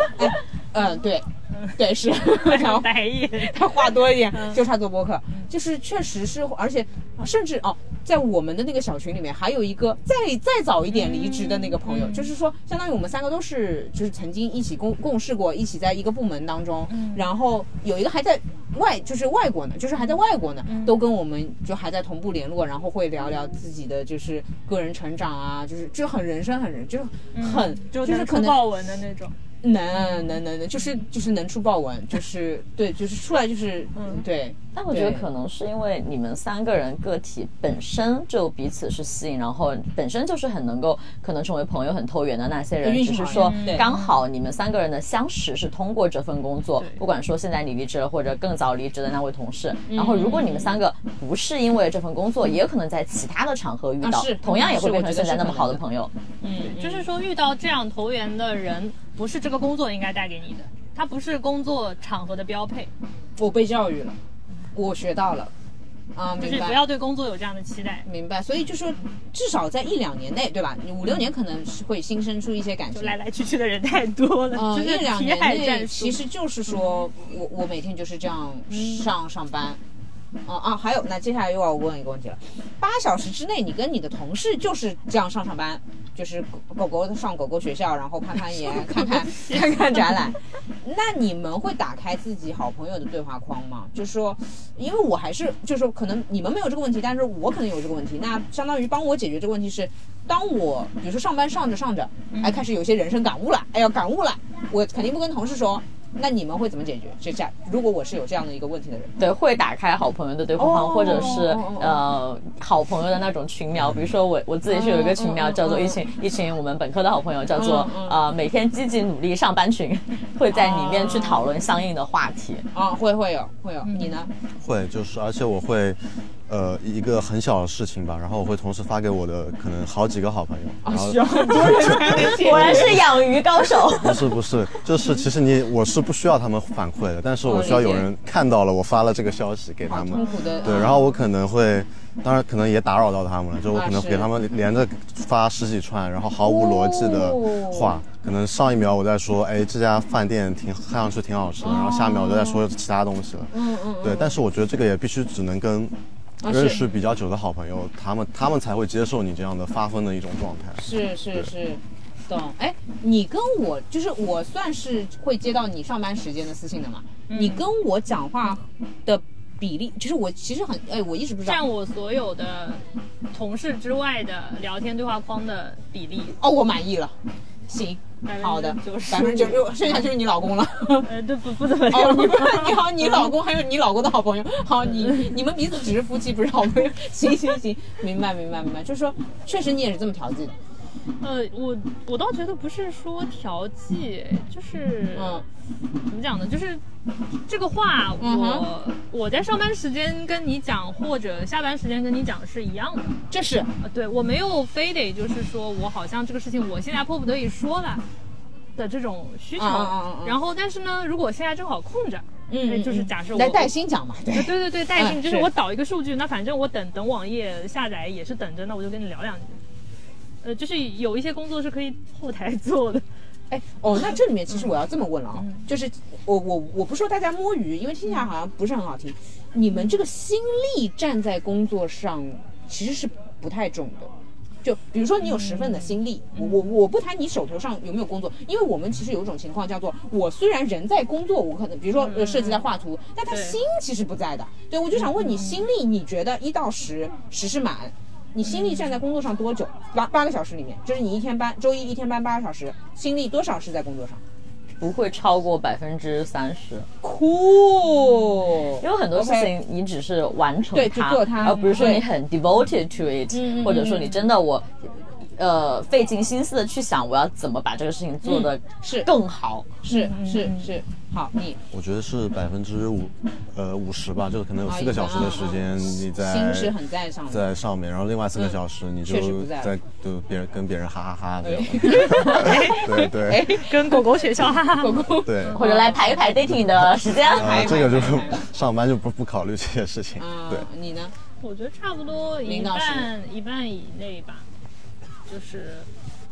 嗯，对，对是。他话多一点，就差做播客，就是确实是，而且甚至哦，在我们的那个小群里面，还有一个再再早一点离职的那个朋友，就是说，相当于我们三个都是，就是曾经一起共共事过，一起在一个部门当中，然后有一个还在外，就是外国呢，就是还在外国呢，都跟我们就还在同步联络，然后会聊聊自己的就是个人成长啊，就是就很人生很人，就是很就是可能豹纹的那种。能能能能，就是就是能出豹纹，就是对，就是出来就是嗯对。但我觉得可能是因为你们三个人个体本身就彼此是吸引，然后本身就是很能够可能成为朋友、很投缘的那些人，只是说刚好你们三个人的相识是通过这份工作，不管说现在你离职了，或者更早离职的那位同事。然后如果你们三个不是因为这份工作，也有可能在其他的场合遇到同样也会变成现在那么好的朋友。嗯，就是说遇到这样投缘的人，不是这个工作应该带给你的，它不是工作场合的标配，我被教育了，我学到了，啊，明白。就是不要对工作有这样的期待。明白，所以就说，至少在一两年内，对吧？你五六年可能是会新生出一些感情。来来去去的人太多了，嗯，就是一两年内，其实就是说我我每天就是这样上上班。啊啊，还有，那接下来又要问一个问题了：八小时之内，你跟你的同事就是这样上上班，就是狗狗上狗狗学校，然后攀攀岩，看看 看看展览。那你们会打开自己好朋友的对话框吗？就是说，因为我还是就是说，可能你们没有这个问题，但是我可能有这个问题。那相当于帮我解决这个问题是，当我比如说上班上着上着，哎，开始有些人生感悟了，哎呀感悟了，我肯定不跟同事说。那你们会怎么解决？就这样，如果我是有这样的一个问题的人，对，会打开好朋友的对话框，哦或者是呃好朋友的那种群聊。比如说我我自己是有一个群聊，叫做一群一群我们本科的好朋友，叫做呃每天积极努力上班群，会在里面去讨论相应的话题。啊，会会有会有，你呢？会，就是而且我会，呃，一个很小的事情吧，然后我会同时发给我的可能好几个好朋友，然后需要很多人才能果然是养鱼高手。不是不是，就是其实你我是不需要他们反馈的，但是我需要有人看到了我发了这个消息给他痛们，苦的，对，啊然后我可能会，当然可能也打扰到他们了，就我可能给他们连着发十几串，然后毫无逻辑的哦。话，可能上一秒我在说，哎，这家饭店挺看上去挺好吃的，然后下一秒我就在说其他东西了，嗯嗯，对，但是我觉得这个也必须只能跟认识比较久的好朋友，他们他们才会接受你这样的发疯的一种状态。是是是，懂。哎，你跟我就是我算是会接到你上班时间的私信的嘛？你跟我讲话的比例，就是我其实很哎，我一直不知道占我所有的同事之外的聊天对话框的比例，哦，我满意了。行，好的，90%百分之九十，剩下就是你老公了。呃，对不不怎么哦，聊。你你好，你老公还有你老公的好朋友，好，你 你们彼此只是夫妻，不是好朋友。行行行，明白明白明白，就是说，确实你也是这么调剂的。呃，我我倒觉得不是说调剂，就是嗯怎么讲呢？就是这个话我，嗯我在上班时间跟你讲，或者下班时间跟你讲是一样的。这是啊，对我没有非得就是说我好像这个事情我现在迫不得已说了的这种需求。然后，但是呢，如果现在正好空着，嗯哎就是假设我来带薪讲嘛，对对对对，带薪、嗯就是我导一个数据，那反正我等等网页下载也是等着，那我就跟你聊两句。呃，就是有一些工作是可以后台做的，哎，哦，那这里面其实我要这么问了啊，就是我我我不说大家摸鱼，因为听起来好像不是很好听。你们这个心力站在工作上其实是不太重的。就比如说你有十份的心力，我我我不谈你手头上有没有工作，因为我们其实有一种情况叫做，我虽然人在工作，我可能比如说呃设计在画图，但他心其实不在的。对，我就想问你，心力你觉得一到十，十是满，你心力站在工作上多久？八八个小时里面，就是你一天班，周一一天班八个小时，心力多少是在工作上？不会超过百分之三十，酷，因为很多事情你只是完成对就做它而不是说你很 devoted to it，、或者说你真的我。呃，费尽心思的去想，我要怎么把这个事情做得嗯。是。更好。是是是，好，你。我觉得是百分之五，呃五十吧，就是可能有啊四个小时的时间你在心是很在上。的。在上面，然后另外四个小时你就在在就别人跟别人哈哈哈这哎。种，对对。哎，跟狗狗学校，哈哈哈。狗狗对，或者来排一排 dating 的时间。呃这个就是上班就不不考虑这些事情，啊对，，你呢？我觉得差不多一半一半以内吧，就是。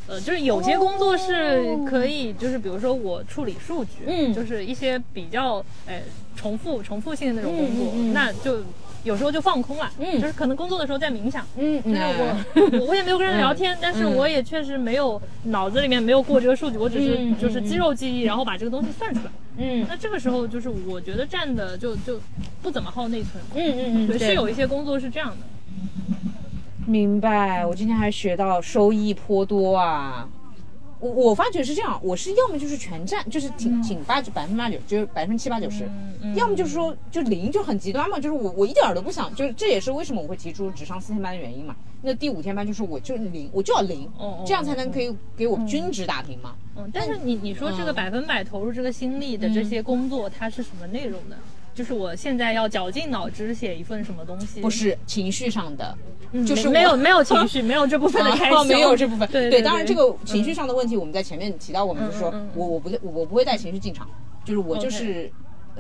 呃，就是有些工作是可以，就是比如说我处理数据，嗯就是一些比较呃重复重复性的那种工作，嗯嗯嗯那就有时候就放空了，嗯就是可能工作的时候在冥想，嗯，就是我 我我也没有跟人聊天，但是我也确实没有脑子里面没有过这个数据，我只是嗯就是肌肉记忆，然后把这个东西算出来。嗯那这个时候就是我觉得占的就就不怎么耗内存，嗯嗯嗯，对，是有一些工作是这样的。明白，我今天还学到收益颇多啊。我我发觉是这样，我是要么就是全占，就是挺挺八九百分之八九，就是百分之七八九十，要么就是说就零就很极端嘛，就是我我一点儿都不想，就是这也是为什么我会提出只上四天班的原因嘛。那第五天班就是我就零，我就要零，这样才能可以给我均值打平嘛。嗯，但是你你说这个嗯百分百投入这个心力的这些工作，它是什么内容呢？就是我现在要绞尽脑汁写一份什么东西？不，是情绪上的，嗯就是没没有没有 情绪，没有这部分的开销，啊，没有这部分。对对，当然这个情绪上的问题，我们在前面提到，我们就是说我我不我我不会带情绪进场，就是我就是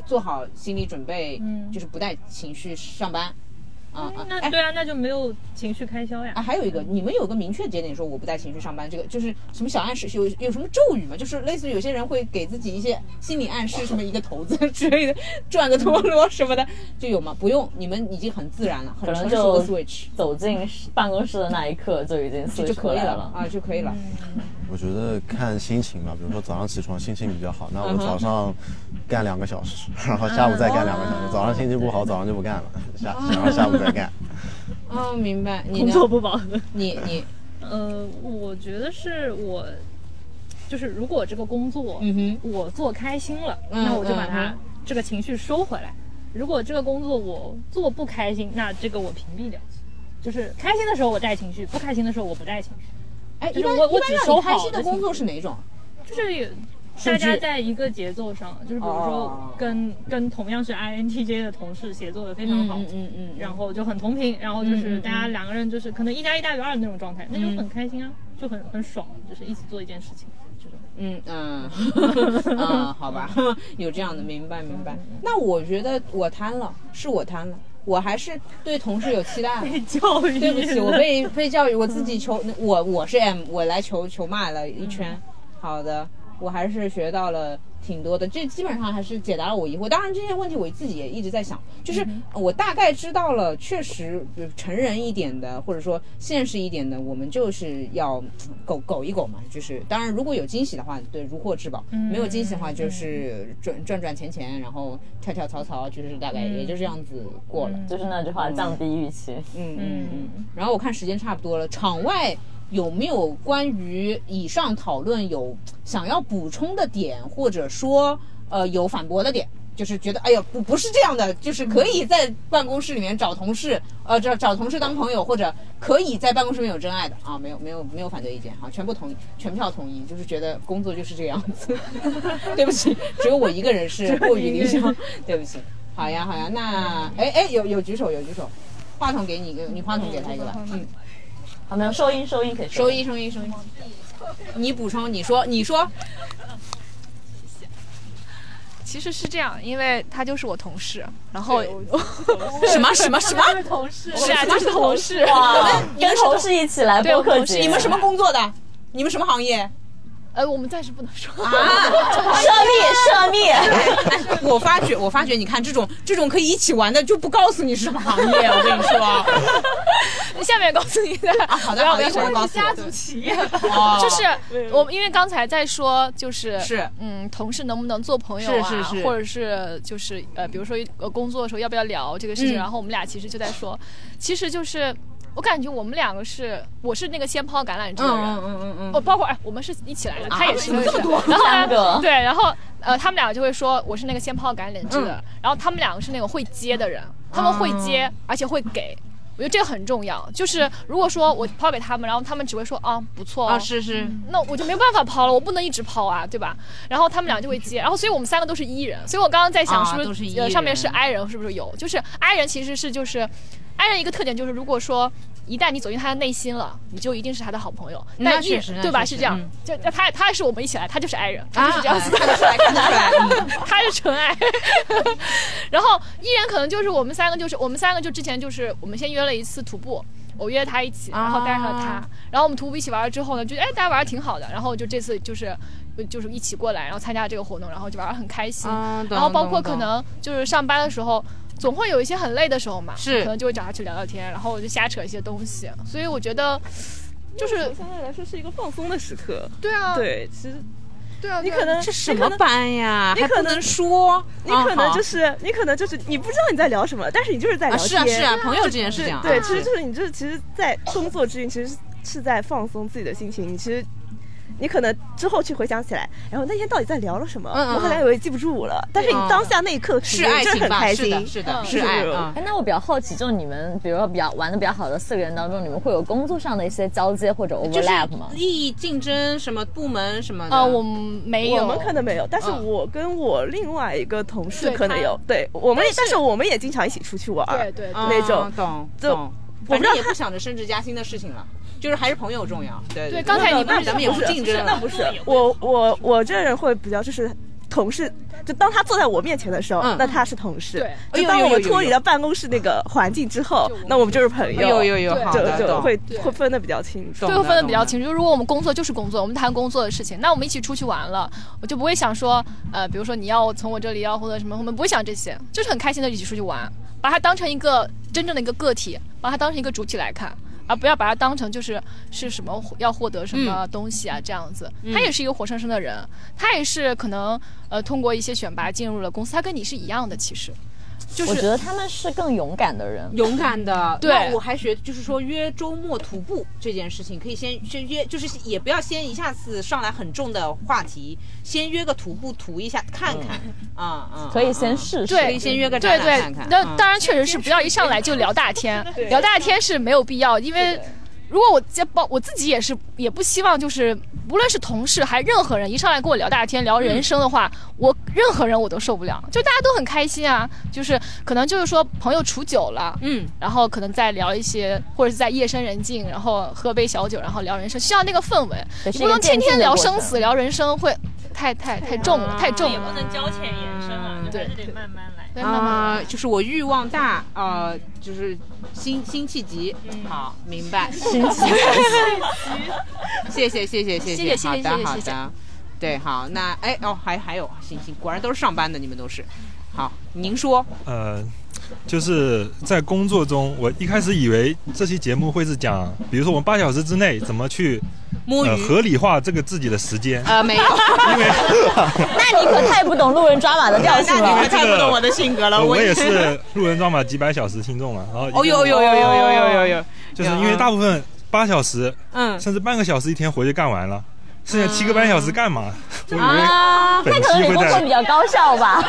做好心理准备，嗯。就是不带情绪上班。啊那对啊，那就没有情绪开销呀啊，。还有一个，你们有个明确节点说我不带情绪上班，这个就是什么小暗示，有有什么咒语吗？就是类似于有些人会给自己一些心理暗示，什么一个骰子 之类的，转个陀螺什么的，就有吗？不用，你们已经很自然了，很可能成熟的就 switch 走进办公室的那一刻就已经就 switch 就可以了啊，就可以了。我觉得看心情吧，比如说早上起床心情比较好，那我早上干两个小时，然后下午再干两个小时。早上心情不好，早上就不干了，下然后下午再干。哦，明白。你工呢？作不饱和。你你呃，我觉得是我，就是如果这个工作，嗯哼我做开心了，嗯那我就把它、嗯这个情绪收回来。如果这个工作我做不开心，那这个我屏蔽掉。就是开心的时候我带情绪，不开心的时候我不带情绪。哎，就是一般我我只一般让收好开心的工作是哪种？就是大家在一个节奏上，就是比如哦说跟、跟同样是 INTJ 的同事协作的非常好，嗯嗯嗯，然后就很同频，然后就是大家嗯两个人就是可能一加一大于二的那种状态，那就嗯很开心啊，就很很爽，就是一起做一件事情这种。嗯嗯嗯，好吧，有这样的，明白明白。那我觉得我贪了，是我贪了，我还是对同事有期待。被教育，对不起，我被被教育，我自己求我我是 M，我来求求骂了一圈。好的，我还是学到了挺多的，这基本上还是解答了我疑惑。当然这些问题我自己也一直在想，就是我大概知道了，确实呃成人一点的，或者说现实一点的，我们就是要嗯苟苟一苟嘛。就是当然如果有惊喜的话，对如获至宝；没有惊喜的话，就是赚赚赚钱钱，然后跳跳槽槽，就是大概也就这样子过了。就是那句话，降低预期。嗯嗯嗯。然后我看时间差不多了，场外有没有关于以上讨论有想要补充的点，或者说呃有反驳的点？就是觉得哎呀不不是这样的，就是可以在办公室里面找同事，呃找找同事当朋友，或者可以在办公室里面有真爱的啊，没有没有没有反对意见哈，全部同意，全票同意，就是觉得工作就是这样子。对不起，只有我一个人是过于理想，对不起。好呀好呀，那哎哎有有举手有举手，话筒给你一个，你话筒给他一个吧。嗯，好，没有收音，收音可以收音收音收音。你补充，你说你说，其实是这样，因为他就是我同事，然后什么什么什么？同事是啊，就是同事。哇，跟同事一起来对播客节，我们同事你们什么工作的？你们什么行业？呃，我们暂时不能说。啊！涉密涉密？我发觉，我发觉，你看这种这种可以一起玩的，就不告诉你是什么行业。我跟你说，下面告诉你的，啊，好的好的，一会儿告诉我。家族企业。哦就是我，因为刚才在说，就是是嗯，同事能不能做朋友啊，是是是或者是就是呃，比如说呃，工作的时候要不要聊这个事情，嗯然后我们俩其实就在说，其实就是我感觉我们两个是，我是那个先抛橄榄枝的人，嗯嗯嗯嗯哦，包括哎，我们是一起来的，他也是，啊这么多，然后三个。呢，对，然后呃，他们两个就会说我是那个先抛橄榄枝的，嗯。然后他们两个是那个会接的人，他们会接，而且会给。我觉得这个很重要，就是如果说我抛给他们，然后他们只会说啊不错哦啊，是是，那我就没办法抛了，我不能一直抛啊，对吧？然后他们俩就会接，然后所以我们三个都是 E 人，所以我刚刚在想啊是不是、E 呃上面是人 I 人是不是有？就是 I 人其实是就是 I 人一个特点就是如果说一旦你走进他的内心了，你就一定是他的好朋友。但 E 那确实对吧？是这样嗯，就就他他是我们一起来，他就是爱人，他啊就是这样子的。他是纯爱，然后依然可能就是我们三个，就是我们三个就之前就是我们先约了一次徒步，我约他一起，然后带上了他，啊然后我们徒步一起玩了之后呢，就哎大家玩的挺好的，然后就这次就是就是一起过来，然后参加这个活动，然后就玩的很开心，啊然后包括可能就是上班的时候。总会有一些很累的时候嘛，是可能就会找他去聊聊天，然后我就瞎扯一些东西，所以我觉得就是相对来说是一个放松的时刻。对啊，对，其实对啊，你可能这什么班呀？你可能说，你可能就啊是你可能就是你不知道你在聊什么，但是你就是在聊天。是啊是啊，朋友之间是这样。对，啊其实就是你就是其实，在工作之余，其实是是在放松自己的心情。你其实。你可能之后去回想起来，然后那天到底在聊了什么？嗯嗯我可能以为记不住了。但是你当下那一刻是爱就是情吧？很开心，是的，是的，嗯是爱是啊。哎，那我比较好奇，就是你们比如说比较玩的比较好的四个人当中，你们会有工作上的一些交接或者就是 overlap 吗？利益竞争什么部门什么的。呃，我们没有，我们可能没有，但是嗯我跟我另外一个同事可能有。对，我们也，但是我们也经常一起出去玩。对对那种懂就懂。我不知道反正也不想着升职加薪的事情了，就是还是朋友重要。对对刚才你不是那咱们也不竞争，那不是我我我这人会比较就是同事，就当他坐在我面前的时候，嗯那他是同事。对就当我们脱离了办公室那个环境之后那我们就是朋友。有有有，就就会会分的比较清楚。会分的比较清楚。就如果我们工作就是工作，我们谈工作的事情，那我们一起出去玩了，我就不会想说，呃，比如说你要从我这里要或者什么，我们不会想这些，就是很开心的一起出去玩，把它当成一个真正的一个个体，把它当成一个主体来看。而不要把它当成就是是什么要获得什么东西啊、这样子，他也是一个活生生的人，他也是可能呃通过一些选拔进入了公司，他跟你是一样的，其实就是我觉得他们是更勇敢的人。勇敢的。对那我还学，就是说约周末徒步这件事情，可以先先约，就是也不要先一下子上来很重的话题，先约个徒步图一下看看，啊啊，可以先试试。可以先约个对对展览看看。，嗯那当然确实是不要一上来就聊大天，聊大天是没有必要，因为如果我接包我自己也是也不希望就是无论是同事还任何人一上来跟我聊大天聊人生的话，我任何人我都受不了，就大家都很开心啊，就是可能就是说朋友处久了，嗯，然后可能再聊一些，或者是在夜深人静，然后喝杯小酒，然后聊人生，需要那个氛围，不能天天聊生死聊人生会太太太重了，太重也不了，能交浅言深啊，就还是对得慢慢来。啊、来。就是我欲望大，呃，就是辛辛弃疾。好，明白。辛弃疾谢谢谢谢谢谢好谢谢谢谢谢谢的好的，对，好，那哎哦，还还有，行行，果然都是上班的，你们都是。好，您说，呃，就是在工作中，我一开始以为这期节目会是讲，比如说我们八小时之内怎么去呃摸鱼。合理化这个自己的时间，呃，没有，因为 那你可太不懂路人抓马的调性那你可了。太不懂我的性格了。呃我也也。是路人抓马几百小时听众了，然后哦呦呦呦呦呦呦呦呦，就是因为大部分八小时嗯甚至半个小时一天活就干完了，剩下七个半小时干嘛？我以啊，为本可能你期会在工作比较高效吧？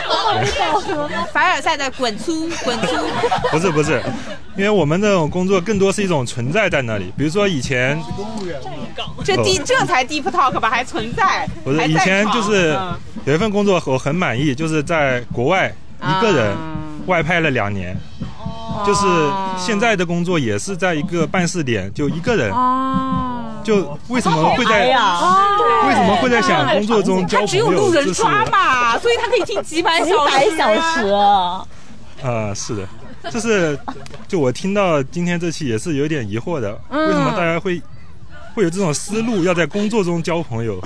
凡尔赛的滚粗滚粗，不是不是，因为我们这种工作更多是一种存在在那里，比如说以前这地这才 deep talk 吧，还存在，不是以前就是嗯。有一份工作我很满意，就是在国外一个人啊外派了两年，就是现在的工作也是在一个办事点就一个人，啊，就为什么会哎在呀，为什么会在想工作中交他只有？路人抓嘛，所以他可以听几百几小时，百小时。啊是的，就是就我听到今天这期也是有点疑惑的，嗯为什么大家会会有这种思路，要在工作中交朋友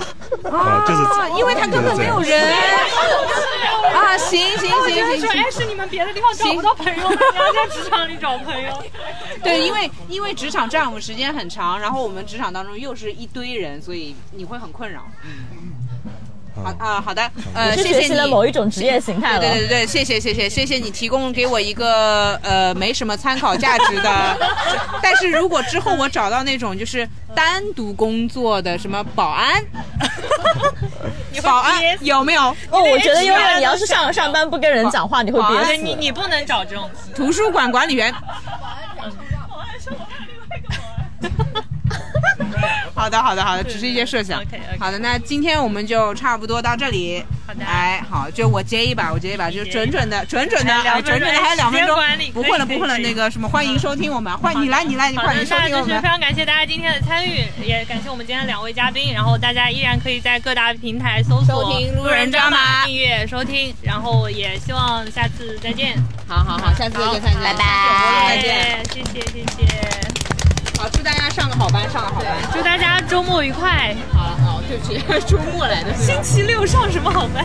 啊？就是啊，因为他根本没有人啊，行行行行行，哎，是你们别的地方找不到朋友吗？你要在职场里找朋友。对，因为因为职场占我们时间很长，然后我们职场当中又是一堆人，所以你会很困扰。好啊啊，好的，呃，谢谢学习了某你。一种职业形态了。对对对对，谢谢谢谢谢谢你提供给我一个呃没什么参考价值的，但是如果之后我找到那种就是单独工作的什么保安，保安有没有？哦，我觉得悠悠，你要是上上班不跟人讲话，你会憋死。你你不能找这种图书馆管理员。好的，好的，好的，只是一些设想。好的，那今天我们就差不多到这里。好的哎，好，就我接一把，我接一把，就准准的，准准的，哎准准的，还有两分钟不混了，不混了。那个什么，欢迎收听我们，欢迎你来，你来，你好的，欢迎收听我们那就是非。常感谢大家今天的参与，也感谢我们今天两位嘉宾。然后大家依然可以在各大平台搜索收听路人抓抓马订阅收听。然后也希望下次再见，好好好，下次再见，下次再见，谢谢谢谢，好，祝大家上个好班，上个好班。祝大家周末愉快。好了，好，对不起，周末来的。星期六上什么好班？